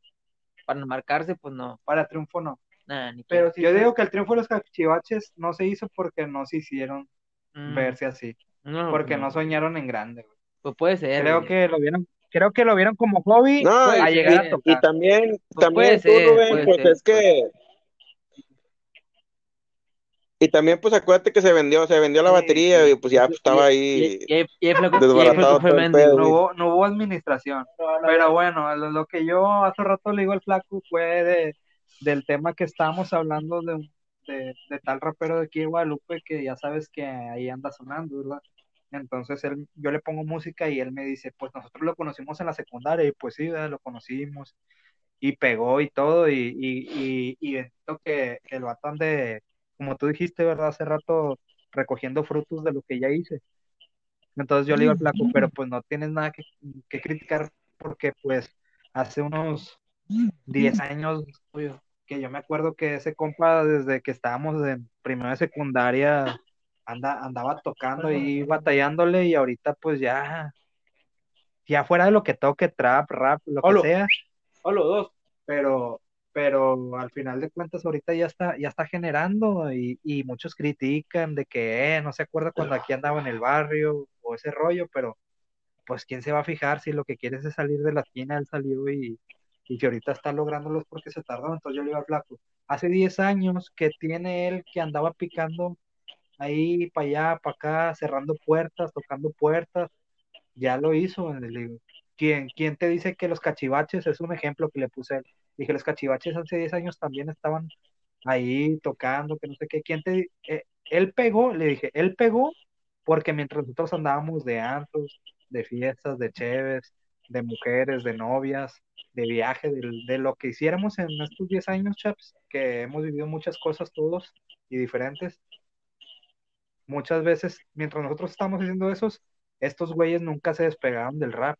para marcarse, pues no. para triunfo no. Nah, ni pero sí, Yo sí, digo que el triunfo de los cachivaches no se hizo porque no se hicieron Mm, verse así, no, porque pues no soñaron en grande. güey. Pues puede ser. Creo güey. que lo vieron, creo que lo vieron como hobby No, a y- llegar a y- tocar. Y también, Pues también puede tú, ser, Rubén, puede pues ser, es que. Y también, pues acuérdate que se vendió, se vendió la batería y pues ya pues, estaba ahí. Y, y, y ahí flaco- desbaratado fue todo el. No hubo, no hubo administración. no, no, Pero bueno, lo, lo que yo hace rato le digo al flaco fue de, del tema que estábamos hablando de, de, de tal rapero de aquí de Guadalupe que ya sabes que ahí anda sonando, ¿verdad? Entonces él, yo le pongo música y él me dice, pues nosotros lo conocimos en la secundaria y pues sí, ¿verdad? lo conocimos y pegó y todo y, y, y, y que, el vato ande, como tú dijiste, ¿verdad? Hace rato recogiendo frutos de lo que ya hice. Entonces yo le digo al flaco, pero pues no tienes nada que, que criticar porque pues hace unos 10 años que yo me acuerdo que ese compa desde que estábamos en primera secundaria anda, andaba tocando y batallándole y ahorita pues ya, ya fuera de lo que toque, trap, rap, lo que sea, Solo dos. pero, pero al final de cuentas ahorita ya está, ya está generando y, y muchos critican de que eh, no se acuerda cuando aquí andaba en el barrio o ese rollo, pero pues quién se va a fijar si lo que quieres es salir de la esquina, él salió y, y que ahorita está lográndolo es porque se tardó, entonces yo le digo al flaco, hace 10 años que tiene él que andaba picando ahí para allá, para acá, cerrando puertas, tocando puertas, ya lo hizo, le digo, ¿quién, quién te dice que los cachivaches es un ejemplo que le puse él? Dije, los cachivaches hace 10 años también estaban ahí tocando, que no sé qué, ¿quién te eh, él pegó, le dije, él pegó porque mientras nosotros andábamos de antros, de fiestas, de cheves, de mujeres, de novias, de viaje, de, de lo que hiciéramos en estos 10 años, chaps, que hemos vivido muchas cosas todos y diferentes. Muchas veces, mientras nosotros estamos haciendo esos, estos güeyes nunca se despegaron del rap.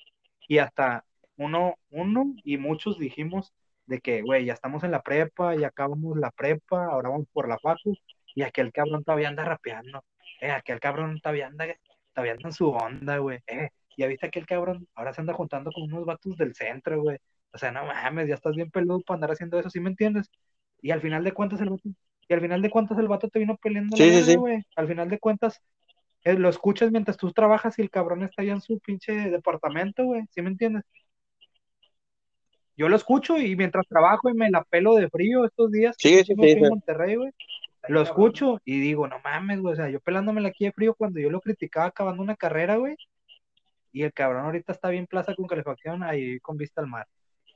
Y hasta uno, uno y muchos dijimos de que, güey, ya estamos en la prepa, ya acabamos la prepa, ahora vamos por la facu, y aquel cabrón todavía anda rapeando. Eh, aquel cabrón todavía anda, todavía anda en su onda, güey. Eh, ya viste aquel cabrón, ahora se anda juntando con unos vatos del centro, güey. O sea, no mames, ya estás bien peludo para andar haciendo eso, ¿sí me entiendes? Y al final de cuentas el vato, y al final de cuentas el vato te vino peleando Sí, sí, sí. güey. Al final de cuentas eh, lo escuchas mientras tú trabajas y el cabrón está allá en su pinche departamento, güey, ¿sí me entiendes? Yo lo escucho y mientras trabajo y me la pelo de frío estos días, Sí, que sí, estuve sí, aquí en. Monterrey, güey, lo escucho y digo, no mames, güey, o sea, yo pelándomela aquí de frío cuando yo lo criticaba acabando una carrera, güey, y el cabrón ahorita está bien plaza con calefacción ahí con vista al mar.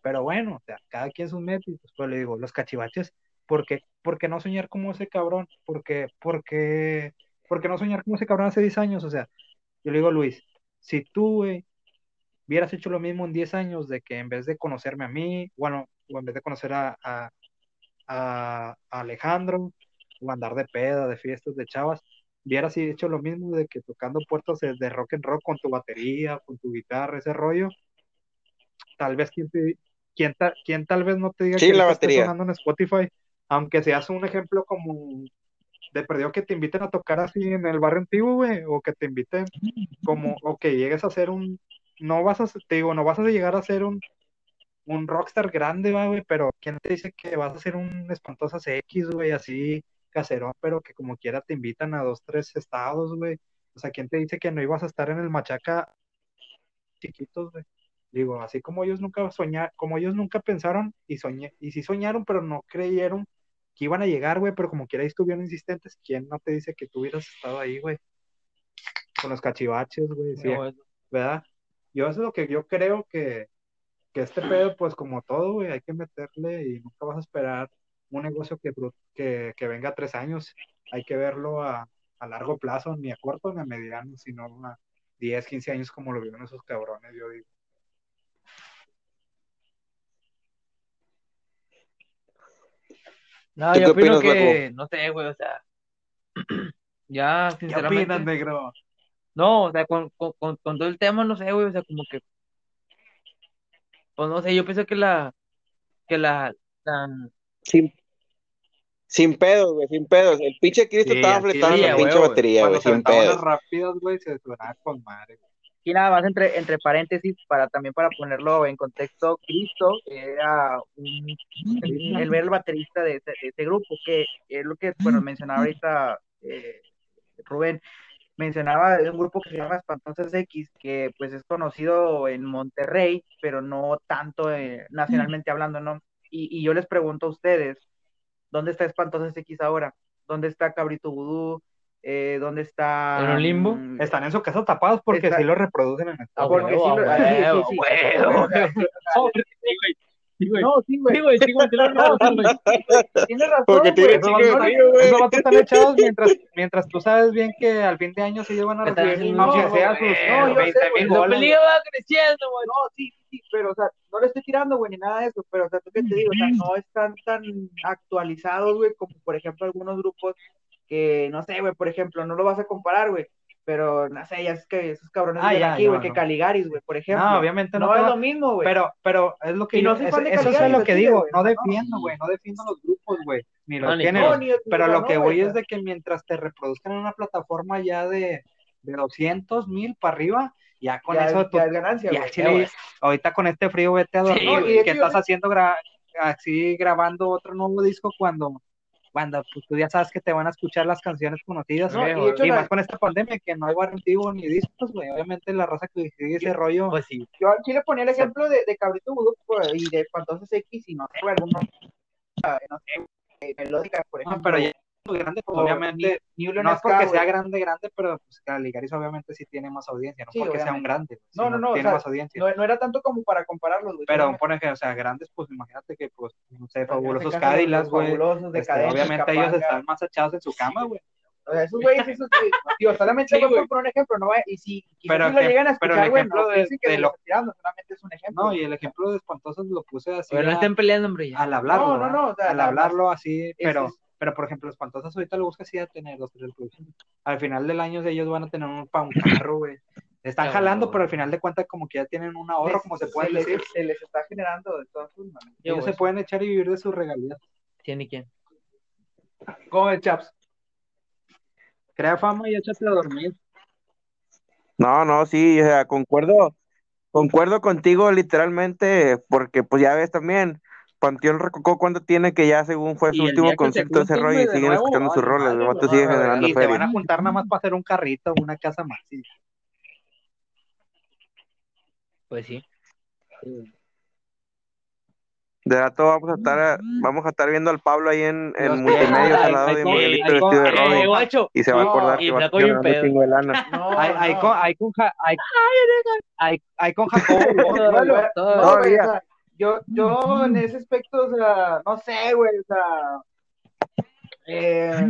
Pero bueno, o sea, cada quien sus métodos, pues le digo, los cachivaches, ¿por qué, por qué no soñar como ese cabrón? Porque, porque ¿por qué no soñar como ese cabrón hace 10 años? O sea, yo le digo Luis, si tú, güey, hubieras hecho lo mismo en 10 años, de que en vez de conocerme a mí, bueno, o en vez de conocer a, a, a Alejandro, o andar de peda, de fiestas, de chavas, hubieras hecho lo mismo de que tocando puertas de, rock and roll con tu batería, con tu guitarra, ese rollo, tal vez quien, te, quien, ta- quien tal vez no te diga Sí, que la batería. sonando en Spotify, aunque seas un ejemplo como de perdido que te inviten a tocar así en el barrio antiguo, güey, o que te inviten como, o que llegues a ser un, no vas a, te digo, no vas a llegar a ser un, un rockstar grande, güey, pero ¿quién te dice que vas a ser un espantosas X, güey, así caserón, pero que como quiera te invitan a dos, tres estados, güey? O sea, ¿quién te dice que no ibas a estar en el Machaca chiquitos, güey? Digo, así como ellos nunca soñaron, como ellos nunca pensaron y soñé, y sí soñaron, pero no creyeron que iban a llegar, güey, pero como quiera estuvieron insistentes, ¿quién no te dice que tú hubieras estado ahí, güey? Con los cachivaches, güey, sí, No, ¿verdad? Yo eso es lo que yo creo que, que este pedo, pues como todo, güey, hay que meterle y nunca vas a esperar un negocio que, que, que venga a tres años. Hay que verlo a, a largo plazo, ni a corto ni a mediano, sino a 10, 15 años como lo vieron esos cabrones, yo digo. No, ¿Tú yo qué opino opinas, que, no sé, güey, o sea, ya, ¿Qué sinceramente, opinas, negro? No, o sea, con, con, con, con todo el tema, no sé, güey, o sea, como que, pues no sé, yo pienso que la, que la, la, Sin, sin pedos, güey, sin pedos. El pinche Cristo Sí, estaba fletando la pinche batería, güey, sin pedos. rápidas, güey, se sonaba con madre. güey. y nada más entre, entre paréntesis, para también para ponerlo en contexto, Cristo era un, el, el baterista de ese, de ese grupo, que es lo que, bueno, mencionaba ahorita eh, Rubén, mencionaba de un grupo que se llama Espantosas X, que pues es conocido en Monterrey, pero no tanto eh, nacionalmente hablando, ¿no? Y, y yo les pregunto a ustedes, ¿dónde está Espantosas X ahora? ¿Dónde está Cabrito Vudú? Eh, ¿Dónde está? ¿En un limbo? mm, Están en su casa tapados porque Está- sí lo reproducen en el Ah, porque huevo, sí lo- sí, sí, sí. Sí, güey. No, sí, güey. Sí, güey, sí, güey, sí güey. Tienes razón, Porque tiene güey. chingo de No, no, frío, güey. Esos vatos están echados mientras, mientras tú sabes bien que al fin de año se llevan a recibir, sea chingo, sus. No, yo 20 sé, güey. mil pelea va creciendo, güey. No, sí, sí, sí, pero, o sea, no le estoy tirando, güey, ni nada de eso, pero, o sea, tú qué te digo, o sea, no están tan actualizados, güey, como, por ejemplo, algunos grupos que, no sé, güey, por ejemplo, no lo vas a comparar, güey, pero, no sé, ya es que esos cabrones Ah, de aquí, no, güey, que no. Caligaris, güey, por ejemplo. No, obviamente no No es lo mismo, güey. Pero, pero es lo que Y no yo, soy eso, fan de eso es lo que digo, no defiendo, güey, no defiendo los grupos, güey, ni los géneros. No, ni- ni- Pero no, lo que voy es de que mientras te reproduzcan en una plataforma ya de, de 200 mil para arriba, ya con ya, eso es- tú- ya es ganancia, ya chile, ahorita con este frío vete a dormir, Sí, güey, güey. ¿qué Y de hecho, estás haciendo gra- así grabando otro nuevo disco cuando, cuando pues, tú ya sabes que te van a escuchar las canciones conocidas? No, güey? y de hecho y la- más con esta pandemia que no hay barrio ni discos, güey, obviamente la raza que sigue ese rollo, Pues sí. Yo aquí le ponía el ejemplo de, de Cabrito Vudú y de Espantosos X y no sé, algunos, ah, no sé, eh, melódicas, por No, ejemplo. pero ya muy grande, pues, o obviamente New- New no es porque sea grande, grande, pero pues Caligaris obviamente sí tiene más audiencia, no Sí, porque sea un obviamente. grande, No, no, no, o tiene sea, más audiencia. No, no era tanto como para compararlos, güey. pero por ejemplo, o sea, grandes, pues imagínate que, pues, no sé, en fabulosos este Cádilas, güey. Fabulosos, este, Decadentes, obviamente ellos Capanga. están más echados en su cama, güey. O sea, esos güeyes, esos, güey, digo, solamente Sí, por poner un ejemplo, ¿no? Y si Pero si lo llegan a pero el escuchar, ejemplo no de- que de lo- tirando, solamente es un ejemplo. No, y el ejemplo de espantosos lo puse así Pero no a- estén peleando, hombre. ya. al hablarlo, No, no, no, o sea, al hablarlo así, pero, es- pero por ejemplo, espantosas ahorita lo buscas así a tener dos, tres reproducciones. Al final del año ellos van a tener un, pa' un carro, güey. Están jalando, pero al final de cuentas como que ya tienen un ahorro, como se puede les, decir. se les está generando de todas formas. Ellos se pueden echar y vivir de sus regalías. ¿Quién y quién? ¿Cómo el Chaps? Crea fama y échate a dormir. No, no, sí, o sea, concuerdo, concuerdo contigo literalmente, porque pues ya ves también, Panteón Rococó cuando tiene que ya según fue su último concierto de ese rollo y siguen nuevo, escuchando sus madre, los vatos siguen generando Y se feria. van a juntar nada más para hacer un carrito, una casa más. sí. Pues sí. De rato vamos a estar, vamos a estar viendo al Pablo ahí en, en ay, al lado de Miguelito ay, vestido de ay, Robin y se va a acordar y que va a estar chingo de lana. No, Hay, con, Jacobo. No, Yo, yo en ese aspecto, o sea, no sé, güey, o sea, Eh,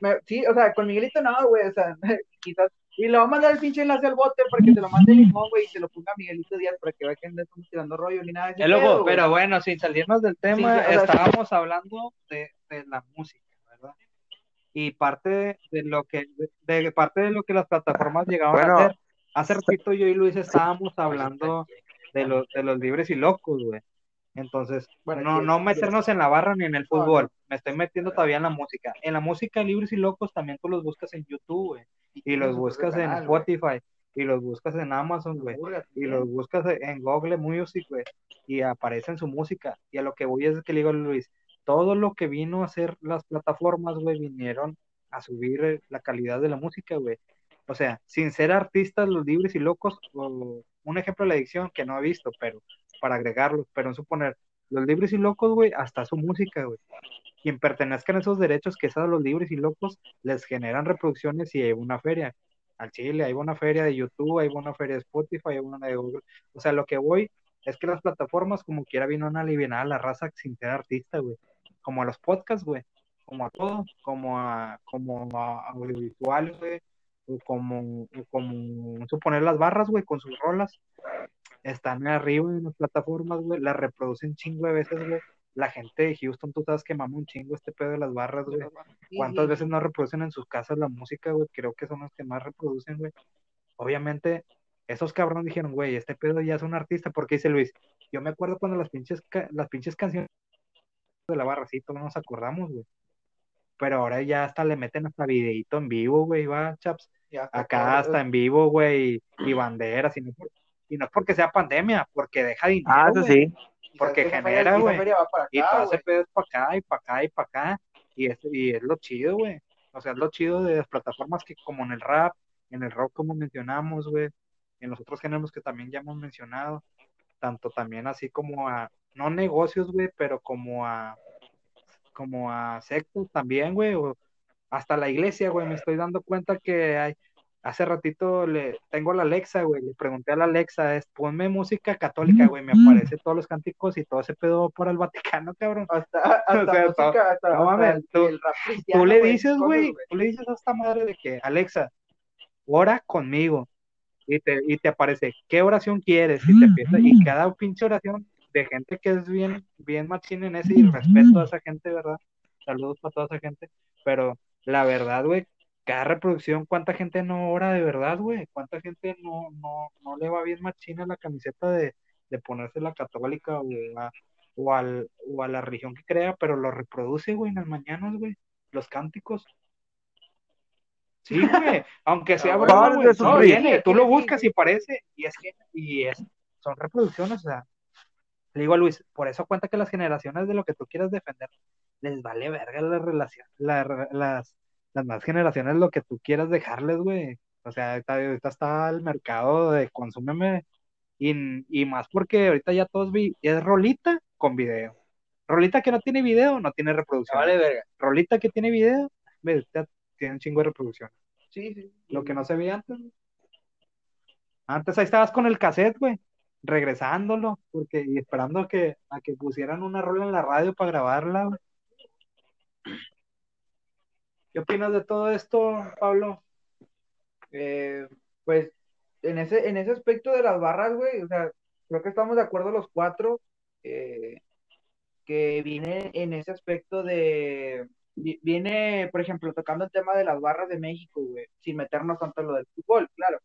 me- sí, o sea, con Miguelito no, güey, o sea, quizás. Y le va a mandar el pinche enlace al bote para que se lo mande Limón, güey, y se lo ponga a Miguelito Díaz para que vea que no estamos tirando rollo ni nada de ese loco, pedo, güey. pero bueno, sin salirnos del tema, Sí, sí, o sea, estábamos hablando de, de la música, ¿verdad? Y parte de lo que, de, de parte de lo que las plataformas llegaban Bueno. a hacer. Hace ratito yo y Luis estábamos hablando de los, de los libres y locos, güey. Entonces, Bueno, no, no meternos en la barra ni en el fútbol. Me estoy metiendo todavía en la música. En la música libres y locos también tú los buscas en YouTube, güey. Y los buscas en. Spotify. Y los buscas en Amazon, güey y los buscas en Google Music, güey, y aparece en su música. Y a lo que voy es que le digo a Luis, todo lo que vino a hacer las plataformas, güey, vinieron a subir eh, la calidad de la música, güey. O sea, sin ser artistas los libres y locos, o un ejemplo de la edición que no he visto, pero para agregarlos, pero en suponer, los libres y locos, güey, hasta su música, güey. Quien pertenezcan a esos derechos que son los libres y locos, les generan reproducciones y hay una feria al Chile, hay una feria de YouTube, hay una feria de Spotify, hay una de Google. O sea, lo que voy es que las plataformas como quiera vino a aliviar a la raza sin ser artista, güey. Como a los podcasts, güey. Como a todo, como a, como a audiovisuales, güey. O como, como suponer las barras, güey, con sus rolas. Están arriba en las plataformas, güey. Las reproducen chingo de veces, güey. La gente de Houston, tú sabes que mama un chingo este pedo de las barras, güey. ¿Cuántas sí, veces no reproducen en sus casas la música, güey? Creo que son los que más reproducen, güey. Obviamente, esos cabrones dijeron, güey, este pedo ya es un artista, porque dice Luis, yo me acuerdo cuando las pinches, ca- las pinches canciones de la barra, sí, todos nos acordamos, güey. Pero ahora ya hasta le meten hasta videíto en vivo, güey, va, chaps. Acá hasta en vivo, güey, y, y banderas, y no, por- y no es porque sea pandemia, porque deja dinero, Ah, eso sí. porque genera, güey. Y todo ese pedo es para acá y para acá y para acá. Y es, y es lo chido, güey. O sea, es lo chido de las plataformas que como en el rap, en el rock como mencionamos, güey, en los otros géneros que también ya hemos mencionado, tanto también así como a, no negocios, güey, pero como a, como a sectos también, güey, o hasta la iglesia, güey, me estoy dando cuenta que hay, hace ratito le tengo a la Alexa, güey, le pregunté a la Alexa, es, ponme música católica, güey, me aparece todos los cánticos y todo ese pedo por el Vaticano, cabrón. Hasta, hasta O sea, música, hasta, no hasta mames, el- tú- el Tú le dices, güey, tú le dices a esta madre de que, Alexa, ora conmigo. Y te, y te aparece, ¿qué oración quieres? Y te empieza, y cada pinche oración de gente que es bien, bien machín en ese, y respeto a esa gente, ¿verdad? Saludos para toda esa gente. Pero la verdad, güey, cada reproducción, ¿cuánta gente no ora de verdad, güey? ¿Cuánta gente no, no, no le va bien machín a la camiseta de, de ponerse la católica o a, o, al, o a la religión que crea, pero lo reproduce, güey, en las mañanas, güey, los cánticos. Sí, güey, aunque sea broma, güey, no, viene, tú lo buscas y parece, y es que, y es, son reproducciones, o sea, le digo a Luis, por eso cuenta que las generaciones de lo que tú quieras defender, les vale verga la relación, la- las, las más generaciones lo que tú quieras dejarles, güey. O sea, ahorita, está el mercado de consúmeme, y, y más porque ahorita ya todos vi, es rolita con video. Rolita que no tiene video, no tiene reproducción. vale verga. Rolita que tiene video, ve, ya tiene un chingo de reproducción. Sí, sí. Lo que no se veía antes. Antes ahí estabas con el cassette, güey, regresándolo, porque, y esperando que, a que pusieran una rola en la radio para grabarla. ¿Qué opinas de todo esto, Pablo? Eh, pues en ese, en ese aspecto de las barras, güey, o sea, creo que estamos de acuerdo los cuatro, eh, que viene en ese aspecto de, vi- viene, por ejemplo, tocando el tema de las barras de México, güey, sin meternos tanto en lo del fútbol, claro.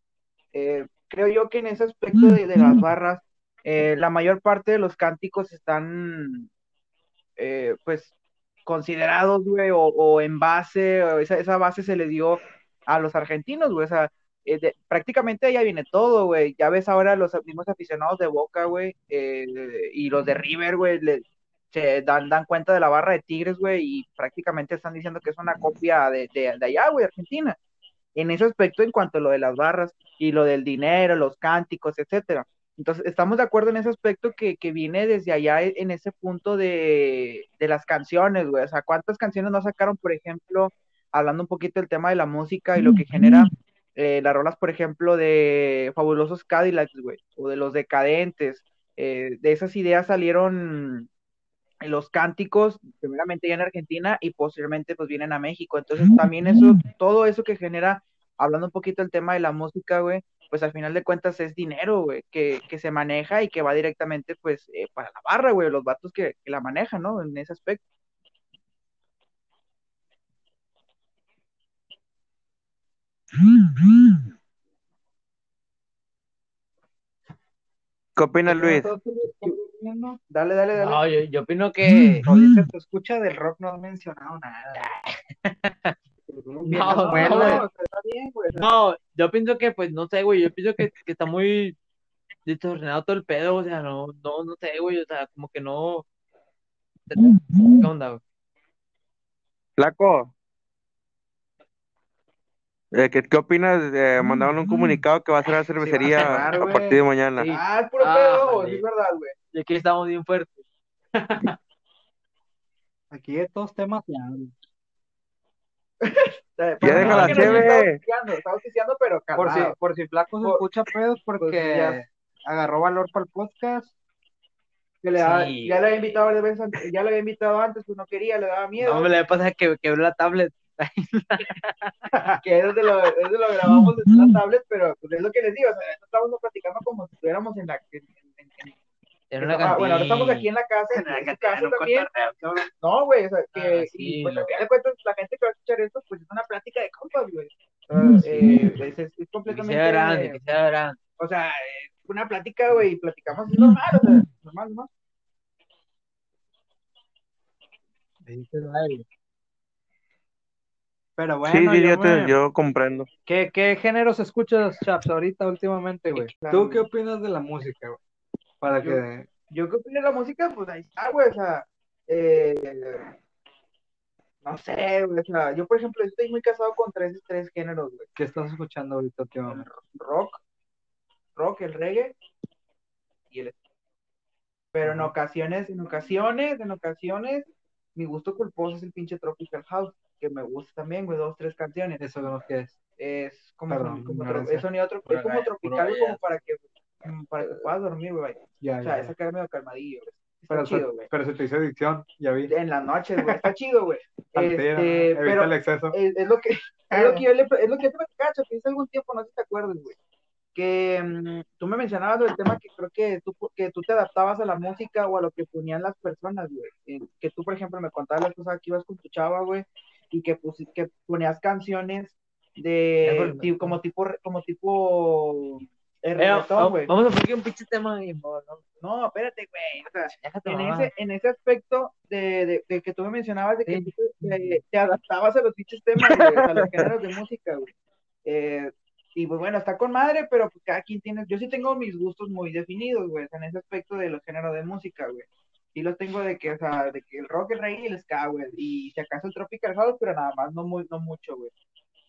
Eh, creo yo que en ese aspecto de, de las barras, eh, la mayor parte de los cánticos están, eh, pues, considerados, güey, o, o en base, o esa, esa base se le dio a los argentinos, güey, o sea, eh, de- prácticamente ya viene todo, güey, ya ves ahora los mismos aficionados de Boca, güey, eh, y los de River, güey, se dan, dan cuenta de la barra de Tigres, güey, y prácticamente están diciendo que es una copia de, de, de allá, güey, Argentina, en ese aspecto en cuanto a lo de las barras y lo del dinero, los cánticos, etcétera. Entonces, estamos de acuerdo en ese aspecto que, que viene desde allá e- en ese punto de, de las canciones, güey. O sea, ¿cuántas canciones no sacaron, por ejemplo, hablando un poquito del tema de la música y lo que genera eh, las rolas, por ejemplo, de Fabulosos Cadillacs, güey, o de Los Decadentes? Eh, de esas ideas salieron los cánticos, primeramente ya en Argentina y posteriormente pues vienen a México. Entonces también eso, todo eso que genera, hablando un poquito del tema de la música, güey, pues al final de cuentas es dinero, güey, que, que se maneja y que va directamente pues eh, para la barra, güey, los vatos que, que la manejan, ¿no? En ese aspecto. ¿Qué opinas, Luis? Dale, dale, dale. No, yo, yo opino que. Oye, se te escucha del rock, no has mencionado nada. No, Bueno, no, No, está bien, güey. No, yo pienso que, pues, no sé, güey, yo pienso que, que está muy distorsionado todo el pedo, o sea, no, no, no sé, güey, o sea, como que no. ¿Qué onda, güey? Flaco. Eh, ¿qué, qué opinas? Eh, mandaron un comunicado que va a ser la cervecería cerrar, a partir de mañana. Sí. Ah, es puro Ah, pedo, sí es verdad, güey. Y aquí estamos bien fuertes. Aquí de todos temas ya. Ya pero deja la cheve. estamos auspiciando, pero Por si, por si Flaco se Por- escucha pedos porque pues ya. agarró valor para el podcast. Que le da- Sí. ya le había invitado varias veces antes, ya le había invitado antes, pues no quería, le daba miedo. No, me le pasa que quebró la tablet. que es de lo, lo grabamos desde la tablet, pero pues, es lo que les digo, o sea, esto estamos platicando como si estuviéramos en la en, en- en- En una ah, bueno, ahora estamos aquí en la casa, en, la casa no también. No, güey, o sea, que Ah, sí, y, pues al final de cuentas la gente que va a escuchar esto, pues es una plática de compas, güey. Mm, eh, es, es- es Que completamente, sea grande, que sea grande. o sea, una plática, güey, y platicamos así normal, o sea, normal, ¿no? Pero Sí, bueno, sí, yo, yo, te- me- yo comprendo. ¿Qué, ¿Qué géneros escuchas, Chaps, ahorita últimamente, güey? ¿Tú qué opinas de la música, güey? Para Yo- que... Yo que opino de la música, pues ahí está, güey, o sea, eh, no sé, güey, o sea, yo por ejemplo estoy muy casado con tres, tres géneros, güey, ¿Qué estás escuchando ahorita últimamente? rock, rock, el reggae y el pero en ocasiones, en ocasiones, en ocasiones, mi gusto culposo es el pinche Tropical House, que me gusta también, güey, dos, tres canciones, Eso no es que es. es como, Perdón, son- como ignorancia. es sonido tro- Pura es como tropical, como para que, para que puedas dormir, güey, Ya, o sea, ya, esa ya. cara medio calmadillo, güey, Pero, chido, se, güey. pero se te hizo adicción, ya vi. En las noches, güey, está chido, güey. Este, evita pero el exceso. es, es lo que es lo que yo le es lo que yo te platicaba, Chapi, hace algún tiempo, no sé si te acuerdas, güey. Que mm, tú me mencionabas del tema que creo que tú, que tú te adaptabas a la música o a lo que ponían las personas, güey. Eh, Que tú, por ejemplo, me contabas las cosas que ibas con tu chava, güey, y que, pusi- que ponías canciones de como tipo como tipo de Eh, reggaetón, vamos güey. vamos a poner un pinche tema ahí, mo, ¿no? No, espérate, güey. O sea, en ese, en ese aspecto de, de, de que tú me mencionabas de que Sí. tú te, adaptabas a los pinches temas, a los géneros de música, güey. Eh, y pues bueno, está con madre, pero pues cada quien tiene, yo sí tengo mis gustos muy definidos, güey, o sea, en ese aspecto de los géneros de música, güey. Sí los tengo de que, o sea, de que el rock, el reggae y el ska, güey, y si acaso el tropical house, pero nada más, no muy, no mucho, güey.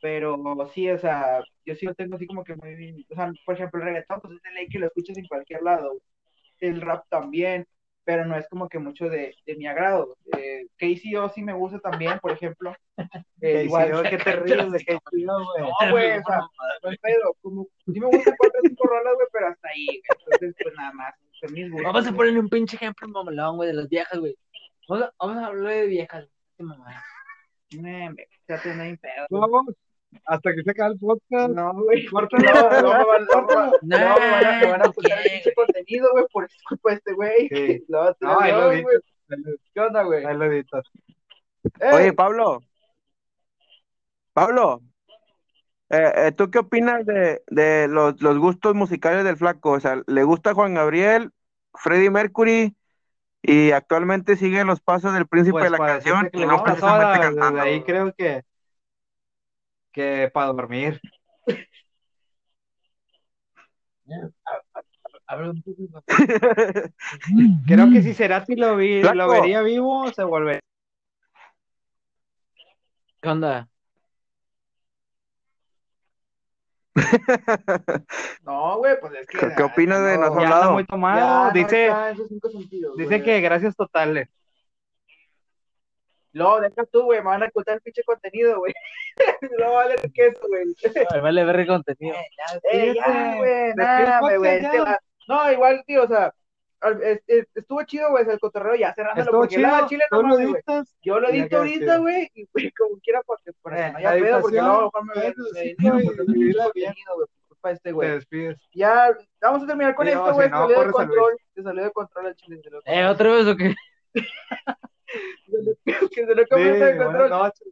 Pero sí, o sea, yo sí lo tengo así como que muy bien, o sea, por ejemplo, el reggaetón, pues es de ley que lo escuchas en cualquier lado, el rap también, pero no es como que mucho de, de mi agrado. Eh, KCO sí me gusta también, por ejemplo. Eh, igual, ¿qué te ríes de KCO, güey? no, güey, o sea, no hay pedo, como, sí me gustan cuatro o cinco rolas, güey, pero hasta ahí, güey. Entonces, pues nada más, son mis gustos, Vamos a ponerle un pinche ejemplo mamalón, güey, de las viejas, güey. Vamos a, vamos a hablar de viejas. Qué mamá. Eh, me- ya no pedo. Vamos, hasta que se acabe el podcast. No, güey, Córtalo. no, no me van, no, me van- no, a, me van a no ocultar el pinche contenido, güey, por culpa de este güey. Sí. No, No, ahí lo no, güey. ¿Qué onda, güey? ahí lo editas. Eh, Oye, Pablo. Pablo. Eh, eh, ¿tú qué opinas de, de los, los gustos musicales del flaco? O sea, ¿le gusta Juan Gabriel, Freddie Mercury y actualmente sigue los pasos del príncipe Pues de la canción y no toda, desde cantando? ahí creo que que para dormir. Creo que si Cerati lo vi, lo vería vivo, se volvería. ¿Qué onda? No, güey, pues es que. ¿Qué- qué opinas de no, No has Ya hablado? muy ya tomado. no dice está en sus cinco sentidos, dice güey. que gracias totales. No, deja tú, güey, me van a ocultar el pinche contenido, güey. no vale queso, güey. Ay, vale ver el contenido. Eh, ya, güey, el nada, güey. la- No, igual, tío, o sea, estuvo chido, güey, el cotorreo ya cerrándolo, Estuvo porque la chido, chile tú no lo güey. editas. Yo lo edito ahorita, güey, y güey, como quiera, porque que Eh, no haya la pedo, porque luego mejor me eh, sí, edito, güey, no güey, por este Te despides. Ya, vamos a terminar con Sí, esto, güey, si no, salió de a control, se salió de control el chile, Eh, otra vez o qué? que se lo Sí, comió buenas control. noches.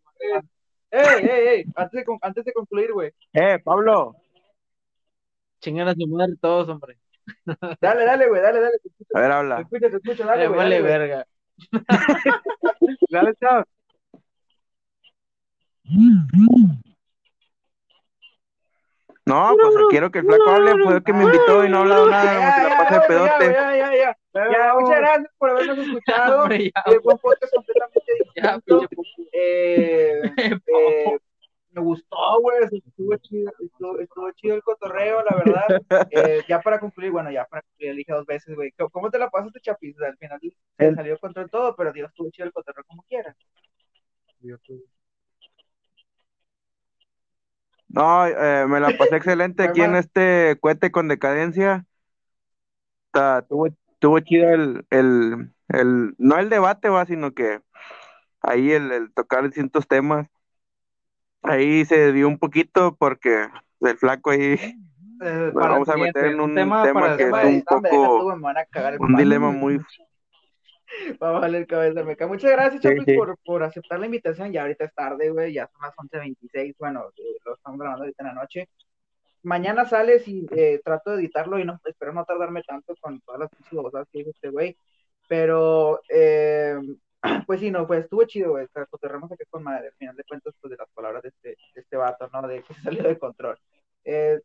Ey, ey, ey, antes de, con- antes de concluir, güey. Eh, Pablo. Chingan a su madre todos, hombre. Dale, dale, güey, dale, dale. Te A ver, te habla. escucho, te escucho, dale, Eh, güey. vale verga. Dale, chao. No, pues quiero que el flaco hable, fue el que me invitó y no ha hablado nada, Ya, como se la pasa de pedote. Ya, muchas gracias por habernos escuchado. Hombre, ya, Eh, fue un podcast completamente distinto. Eh, eh, me gustó, güey, estuvo chido, estuvo, estuvo chido el cotorreo, la verdad. Eh, ya para concluir, bueno, ya para concluir, dije dos veces, güey, ¿cómo- ¿cómo te la pasaste, Chapis? Al final se El- salió contra todo, pero Dios, estuvo chido el cotorreo como quieras. No, eh, me la pasé excelente aquí en este cohete con decadencia. Tuvo, tuvo chido el, el, el, no el debate, va, sino que ahí el, el tocar distintos temas. Ahí se dio un poquito porque el flaco ahí Eh, nos para vamos a meter en un tema tema, que es un poco, tú, güey, me van a cagar el un dilema muy... Vamos a valer cabeza, meca. Muchas gracias, sí. Por, por aceptar la invitación. Ya ahorita es tarde, güey, ya son las 11.26. Bueno, eh, lo estamos grabando ahorita en la noche. Mañana sales y eh, trato de editarlo y no espero no tardarme tanto con todas las babosadas que dijo este güey. Pero, eh, pues sí, no, pues estuvo chido, güey. Coterramos aquí con madre. Al final de cuentas, pues de las palabras de este, de este vato, ¿no? De que se salió de control. Eh,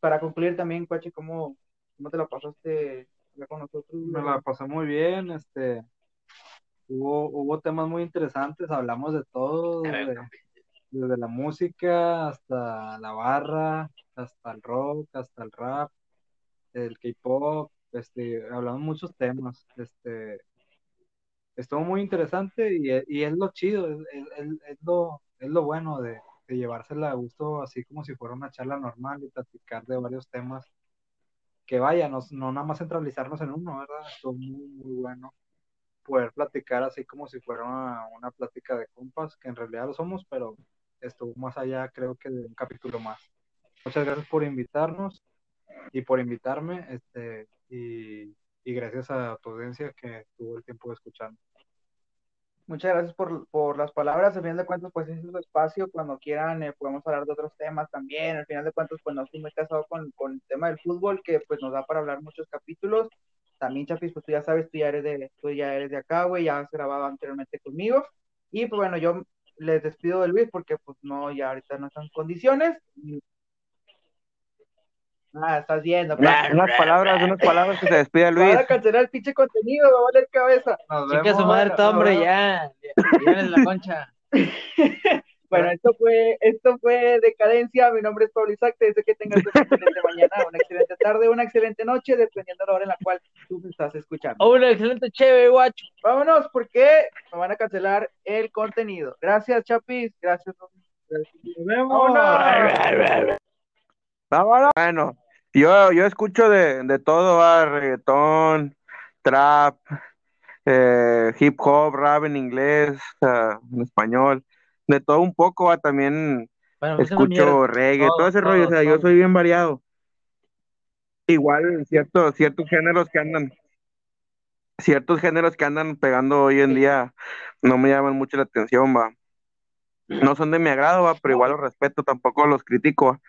para concluir también, Cuache, ¿cómo, cómo te la pasaste con nosotros? Me la pasé muy bien, este, hubo, hubo temas muy interesantes, hablamos de todo, desde, desde la música hasta la barra, hasta el rock, hasta el rap, el K-pop, este, hablamos muchos temas, este, estuvo muy interesante y, y es lo chido, es, es- es- es lo, es lo bueno de, de llevársela a gusto así como si fuera una charla normal y platicar de varios temas que vaya, no, no nada más centralizarnos en uno, ¿verdad? Estuvo muy, muy bueno poder platicar así como si fuera una, una plática de compas, que en realidad lo somos, pero estuvo más allá, creo que de un capítulo más. Muchas gracias por invitarnos y por invitarme, este, y, y gracias a tu audiencia que tuvo el tiempo de escucharme. Muchas gracias por, por las palabras. Al final de cuentas, pues es su espacio. Cuando quieran, eh, podemos hablar de otros temas también. Al final de cuentas, pues no estoy muy casado con, con el tema del fútbol, que pues nos da para hablar muchos capítulos. También, Chapis, pues tú ya sabes, tú ya eres de, tú ya eres de acá, güey, ya has grabado anteriormente conmigo. Y pues bueno, yo les despido de Luis porque pues no, ya ahorita no están condiciones. Ah, estás viendo. Nah, unas palabras, unas palabras que se despida Me van Luis. a cancelar el pinche contenido, me va a valer cabeza. Nos Chica su vemos. madre, todo, hombre, ya. Ya la concha. Bueno, esto fue, esto fue Decadencia. Mi nombre es Pablo Isaac. Te deseo que tengas una excelente mañana, una excelente tarde, una excelente noche, dependiendo de la hora en la cual tú me estás escuchando. Oh, una excelente chévere, guacho. Vámonos, porque me van a cancelar el contenido. Gracias, Chapis. Gracias. Nos vemos. Vámonos. Vámonos. Bueno, yo, yo escucho de, de todo, va, reggaetón, trap, eh, hip hop, rap en inglés, en español, de todo un poco, también Bueno, escucho reggae, Todo, todo ese rollo, o todo, sea, yo soy bien variado. Igual ciertos, ciertos géneros que andan, ciertos géneros que andan pegando hoy en día no me llaman mucho la atención, va. No son de mi agrado, va, pero igual los respeto, tampoco los critico, va.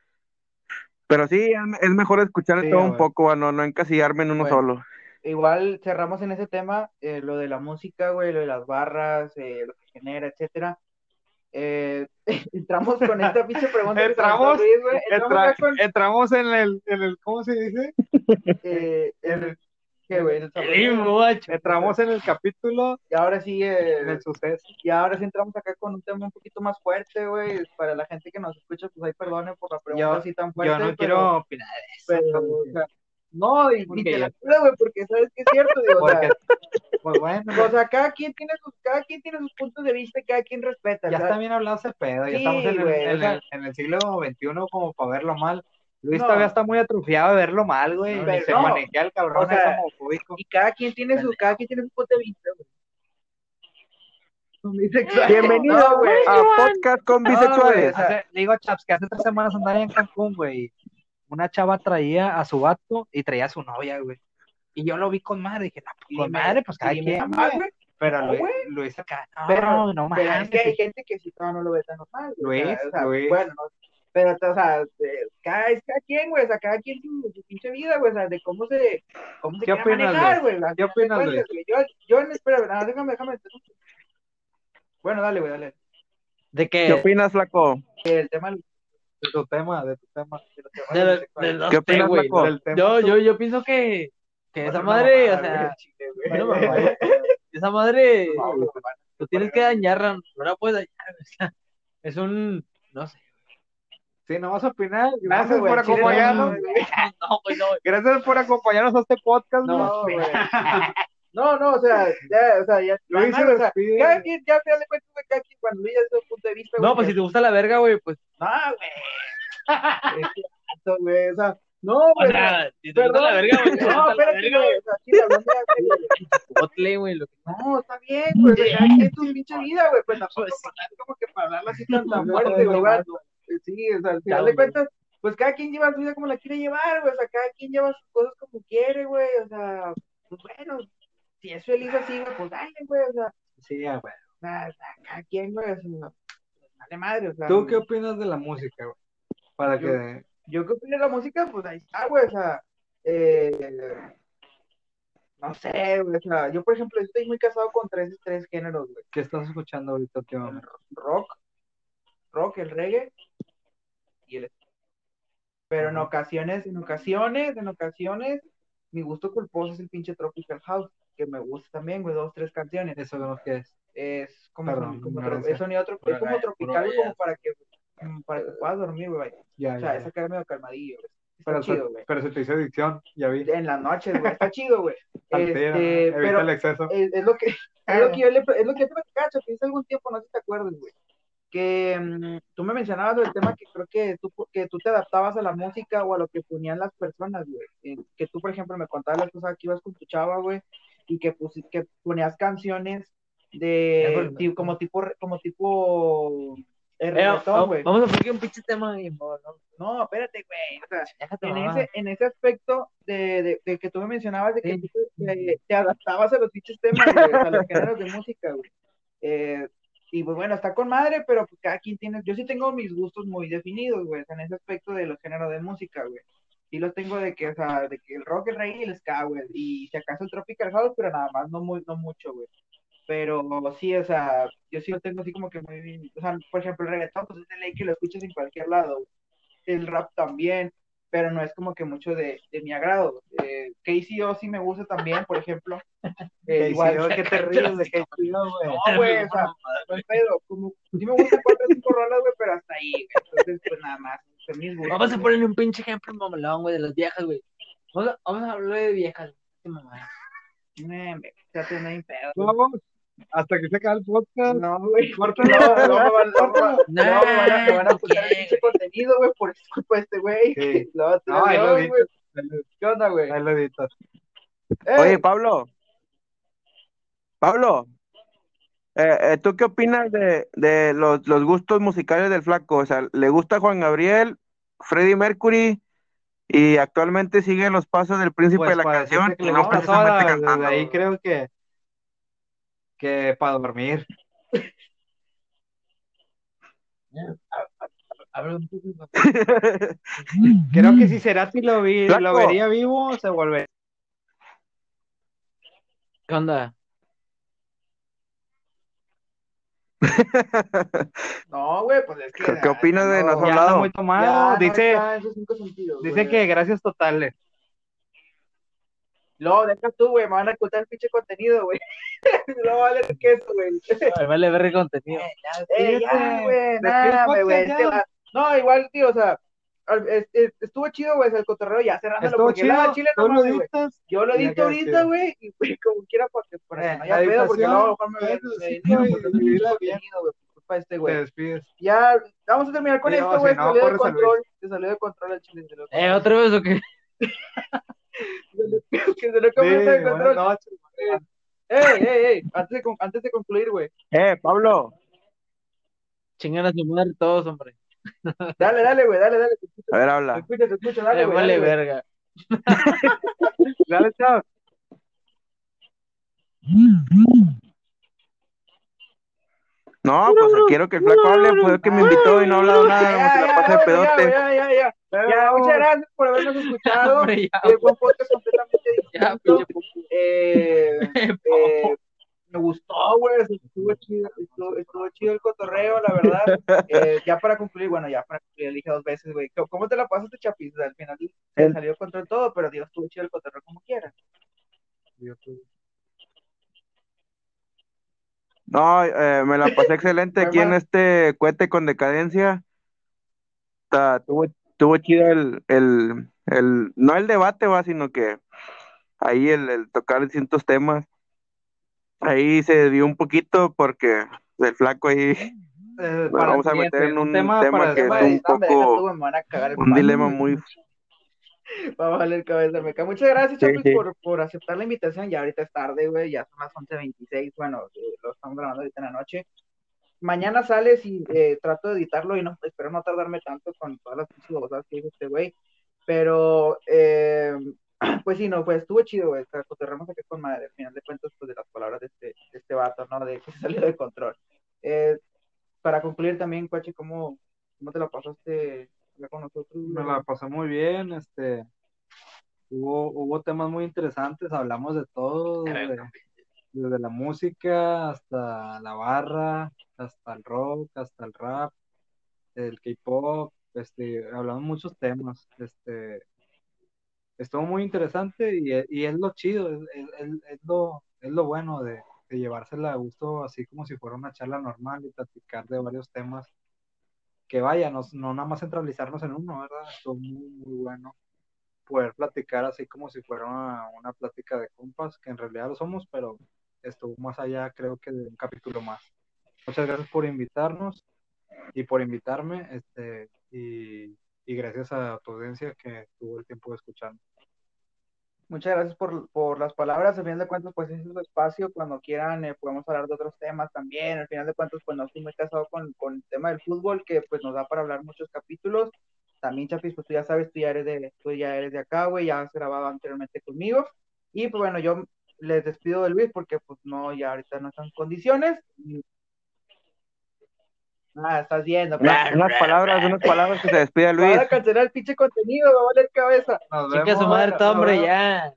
Pero sí, es- mejor escuchar Sí, todo un poco, no, no encasillarme en uno Bueno. solo. Igual cerramos en ese tema, eh, lo de la música, güey, lo de las barras, eh, lo que genera, etcétera. Eh, entramos con esta pinche pregunta Entramos- Luis. Entramos Entra- con, entramos en el, en el, ¿cómo se dice? eh, el, guacho. Entramos en el capítulo, Y ahora sí, eh, en el suceso. y ahora sí entramos acá con un tema un poquito más fuerte, güey. Para la gente que nos escucha, pues ahí perdonen por la pregunta Yo- así tan fuerte. Yo no pero- quiero opinar de eso. pero, o sea, no, y, y Porque te la güey, porque sabes que es cierto, digo, o sea, Porque, pues bueno, o sea, cada quien tiene sus, cada quien tiene sus puntos de vista, y cada quien respeta. ya sea, está bien hablado ese pedo, ya Sí, estamos en el, en el siglo XXI como para verlo mal. Luis No. todavía está muy atrofiado de verlo mal, güey. No, y pero se no. manejea el cabrón, O sea, es homofóbico. Y cada quien tiene su, cada quien tiene su punto de vista, güey. Bienvenido No, güey. a Podcast con No, Bisexuales. Hace- digo, Chaps, que hace tres semanas andaba en Cancún, güey. Una chava traía a su vato y traía a su novia, güey. Y yo lo vi con madre, dije, no, pues, con madre, pues cada quien, güey. Pero No, Luis. Luis acá, no, Pero- no Pero mames. es que hay gente que sí todavía no lo ve tan normal. güey. Luis, o sea, o sea, Luis. Bueno, no, pero, o sea, cada, es cada quien, güey, o sea, cada quien su, su pinche vida, güey, o sea, de cómo se, cómo se ¿Qué opinas, manejar, güey. ¿Qué opinas. Yo, yo, espera, nada, déjame, déjame. Bueno, dale, güey, dale. ¿De ¿Qué qué? opinas, Flaco? El tema, De tu tema, de tu tema. de los De los- ¿Qué opinas, güey. Yo, yo, yo pienso que, que esa madre, o sea, esa madre, tú tienes que dañarla, no la puedes dañar, o sea, es un, no sé. Sí, no vas a opinar. No, Gracias güey, por acompañarnos. no, güey. No, güey, Gracias por acompañarnos a este podcast, güey. No, güey. No, no, o sea, ya, o sea, ya, se normal, o sea, despide. cada quien, ya al final de cuentas, güey, cada quien, cuando ya su punto de vista, güey, no, pues ya- si te gusta la verga, güey, pues, No, güey. Es güey, o sea, no, o güey. sea, si te gusta la verga, güey, te No, espérate, güey, o sea, sí, hablando lo No, está bien, güey, cada quien tu pinche vida, güey, pues tampoco Pues, para- como que para hablarla así tan, tan fuerte, güey. Sí, o sea, al final de cuentas, pues cada quien lleva su vida como la quiere llevar, güey, o sea, cada quien lleva sus cosas como quiere, güey, o sea, pues bueno, si es feliz así, güey, pues dale, güey, o sea, Sí, ya, güey. o sea, cada quien, güey, o sea, pues, madre, o sea. ¿Tú qué opinas de la música, güey? Para Yo- que... Yo que opino de la música, pues ahí está, güey, o sea, eh, no sé, güey, o sea, yo por ejemplo estoy muy casado con tres, tres géneros, güey, ¿Qué estás escuchando ahorita últimamente? rock, rock, el reggae y el pero en ocasiones, en ocasiones, en ocasiones, mi gusto culposo es el pinche Tropical House, que me gusta también, güey, dos, tres canciones, Eso no que es. es como, Perdón, como es sonido tro- Pura es como tropical, como para que, para que puedas dormir, güey. Ya, o sea, esa cara medio calmadillo, güey, Pero, chido, se, güey. pero se te hizo adicción, ya vi. En las noches, güey, está chido, güey. Este, evita pero el exceso. es, es lo que es lo que yo le es lo que te cacho, que hice algún tiempo, no sé si te acuerdas, güey. Que mm, tú me mencionabas del tema que creo que tú, que tú te adaptabas a la música o a lo que ponían las personas, güey. Eh, Que tú, por ejemplo, me contabas las cosas que ibas con tu chava, güey, y que, pusi- que ponías canciones de como tipo como tipo eh, Eh, reggaetón, güey. vamos a poner un pinche tema y no, no, espérate, güey. O sea, en ese, en ese aspecto de, de, de que tú me mencionabas de que Sí. tú te, te- adaptabas a los pinches temas, güey, a los géneros de música, güey. Eh, y pues bueno, está con madre, pero pues cada quien tiene, yo sí tengo mis gustos muy definidos, güey, en ese aspecto de los géneros de música, güey. Sí los tengo de que, o sea, de que el rock, el reggae y el ska, güey, y si acaso el tropical house, pero nada más, no muy, no mucho, güey. Pero sí, o sea, yo sí lo tengo así como que muy, o sea, por ejemplo, el reggaetón, pues es de ley que lo escuchas en cualquier lado. El rap también, pero no es como que mucho de, de mi agrado. Eh, KCO sí me gusta también, por ejemplo. Eh, igual, ¿qué te ríes de KCO, güey? no, güey, o sea, no hay pedo, como, sí me gustan cuatro o cinco rolas, güey, pero hasta ahí, güey. Entonces, pues nada más, mis gustos, Vamos a ponerle un pinche ejemplo mamalón, güey, de las viejas, güey. Vamos a, vamos a hablar de viejas. Qué mamá. Eh, me- ya te no hay pedo. Vamos, hasta que se acabe el podcast. No, güey, Córtalo. no, no me van, no, me van- no, van a, no putar el pinche contenido, güey, por culpa de este güey. Sí. No, No, ahí lo no, güey. ¿Qué onda, güey? Ahí lo editas. Eh, Oye, Pablo. Pablo. eh, eh, ¿tú qué opinas de, de los, los gustos musicales del flaco? O sea, ¿le gusta Juan Gabriel, Freddie Mercury y actualmente sigue los pasos del príncipe Pues de la canción? que y no cantando. ahí creo que que para dormir. Creo que si Cerati lo, vi, lo vería vivo, se volvería. ¿Qué onda? No, güey, pues es que. ¿Qué- qué opinas de no, nosotros? Ya hablado. muy ya tomado. no dice está en sus cinco sentidos, dice güey. que gracias totales. No, deja tú, güey, me van a ocultar el pinche contenido, güey. no vale queso, güey. Ay, Vale ver el contenido. Eh, ya, güey, el nada, güey. ya. va- No, igual, tío, o sea, estuvo chido, güey, el cotorreo ya cerrándolo, porque chido. la chile no lo güey. Yo lo edito ahorita, güey, y güey, como quiera, porque para que Eh, no haya pedo, porque a lo mejor me me ven güey, no güey, por culpa este Te güey. despides. Ya, Vamos a terminar con Sí, esto, no, güey. no, salió de control. Se salió de control el chile. ¿Eh, otra vez o qué? que se Sí, comienza de buenas control. noches. Ey, ey, ey. Antes de, con- antes de concluir, güey. Eh, Pablo. Chingan a su madre todos, hombre. Dale, dale, güey. Dale, dale. Te A ver, te habla. escucho, te escucho. Dale, Eh, güey. vale verga. Dale, chao. No, pues quiero que el flaco hable, fue el que me invitó y no ha hablado nada, se la pasa de ya, pedote. Ya, ya, ya, ya. Ya, muchas gracias por habernos escuchado. Hombre, ya, Eh, fue un podcast completamente distinto. Eh, eh, me gustó, güey, estuvo chido, estuvo, estuvo chido el cotorreo, la verdad. Eh, ya para concluir, bueno, ya para concluir, dije dos veces, güey, ¿cómo- ¿cómo te la pasaste, Chapis? Al final se El- salió contra todo, pero Dios, estuvo chido el cotorreo como quiera. No, eh, me la pasé excelente aquí en este cohete con decadencia. Tuvo, tuvo chido el, el, el, no el debate, va, sino que ahí el, el tocar distintos temas. Ahí se dio un poquito porque el flaco ahí Eh, para vamos a meter en un tema tema que es un poco, tú, un dilema muy... Va a valer cabeza, meca. Muchas gracias, sí. Por, por aceptar la invitación. Ya ahorita es tarde, güey, ya son las 11.26. Bueno, eh, lo estamos grabando ahorita en la noche. Mañana sales y eh, trato de editarlo y no espero no tardarme tanto con todas las babosadas que dijo este güey. Pero, eh, pues sí, no, pues estuvo chido, güey. Coterramos aquí con madre. Al final de cuentas, pues de las palabras de este, de este vato, ¿no? De que se salió de control. Eh, para concluir también, Cuache, ¿cómo, cómo te la pasaste con nosotros? Me la pasé muy bien, este, hubo, hubo temas muy interesantes, hablamos de todo, desde, desde la música hasta la barra, hasta el rock, hasta el rap, el K-pop, este, hablamos muchos temas, este, estuvo muy interesante y, y es lo chido, es, es- es- lo, es lo bueno de, de llevársela a gusto así como si fuera una charla normal y platicar de varios temas que vaya, no, no nada más centralizarnos en uno, ¿verdad? Estuvo muy, muy bueno poder platicar así como si fuera una, una plática de compas, que en realidad lo somos, pero estuvo más allá, creo que de un capítulo más. Muchas gracias por invitarnos y por invitarme, este, y, y gracias a tu audiencia que tuvo el tiempo de escucharme. Muchas gracias por, por las palabras. Al final de cuentas, pues es su espacio. Cuando quieran, eh, podemos hablar de otros temas también. Al final de cuentas, pues no estoy muy casado con, con el tema del fútbol, que pues nos da para hablar muchos capítulos. También, Chapis, pues tú ya sabes, tú ya eres de, tú ya eres de acá, güey, ya has grabado anteriormente conmigo. Y pues bueno, yo les despido de Luis porque pues no, ya ahorita no están condiciones. Ah, estás viendo. Nah, unas palabras, unas palabras que se despida Me Luis. van a cancelar el pinche contenido, me va a valer cabeza. Nos Chica su vemos. madre, todo, hombre, ya.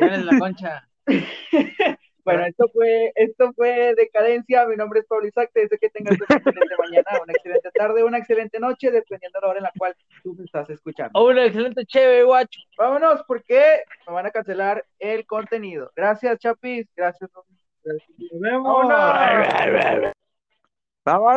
La concha. Bueno, esto fue, esto fue Decadencia. Mi nombre es Pablo Isaac. Te deseo que tengas una excelente mañana, una excelente tarde, una excelente noche, dependiendo de la hora en la cual tú me estás escuchando. Oh, una excelente chévere, guacho. Vámonos, porque me van a cancelar el contenido. Gracias, Chapis. Gracias. Nos vemos. Vámonos. ¡Vámonos!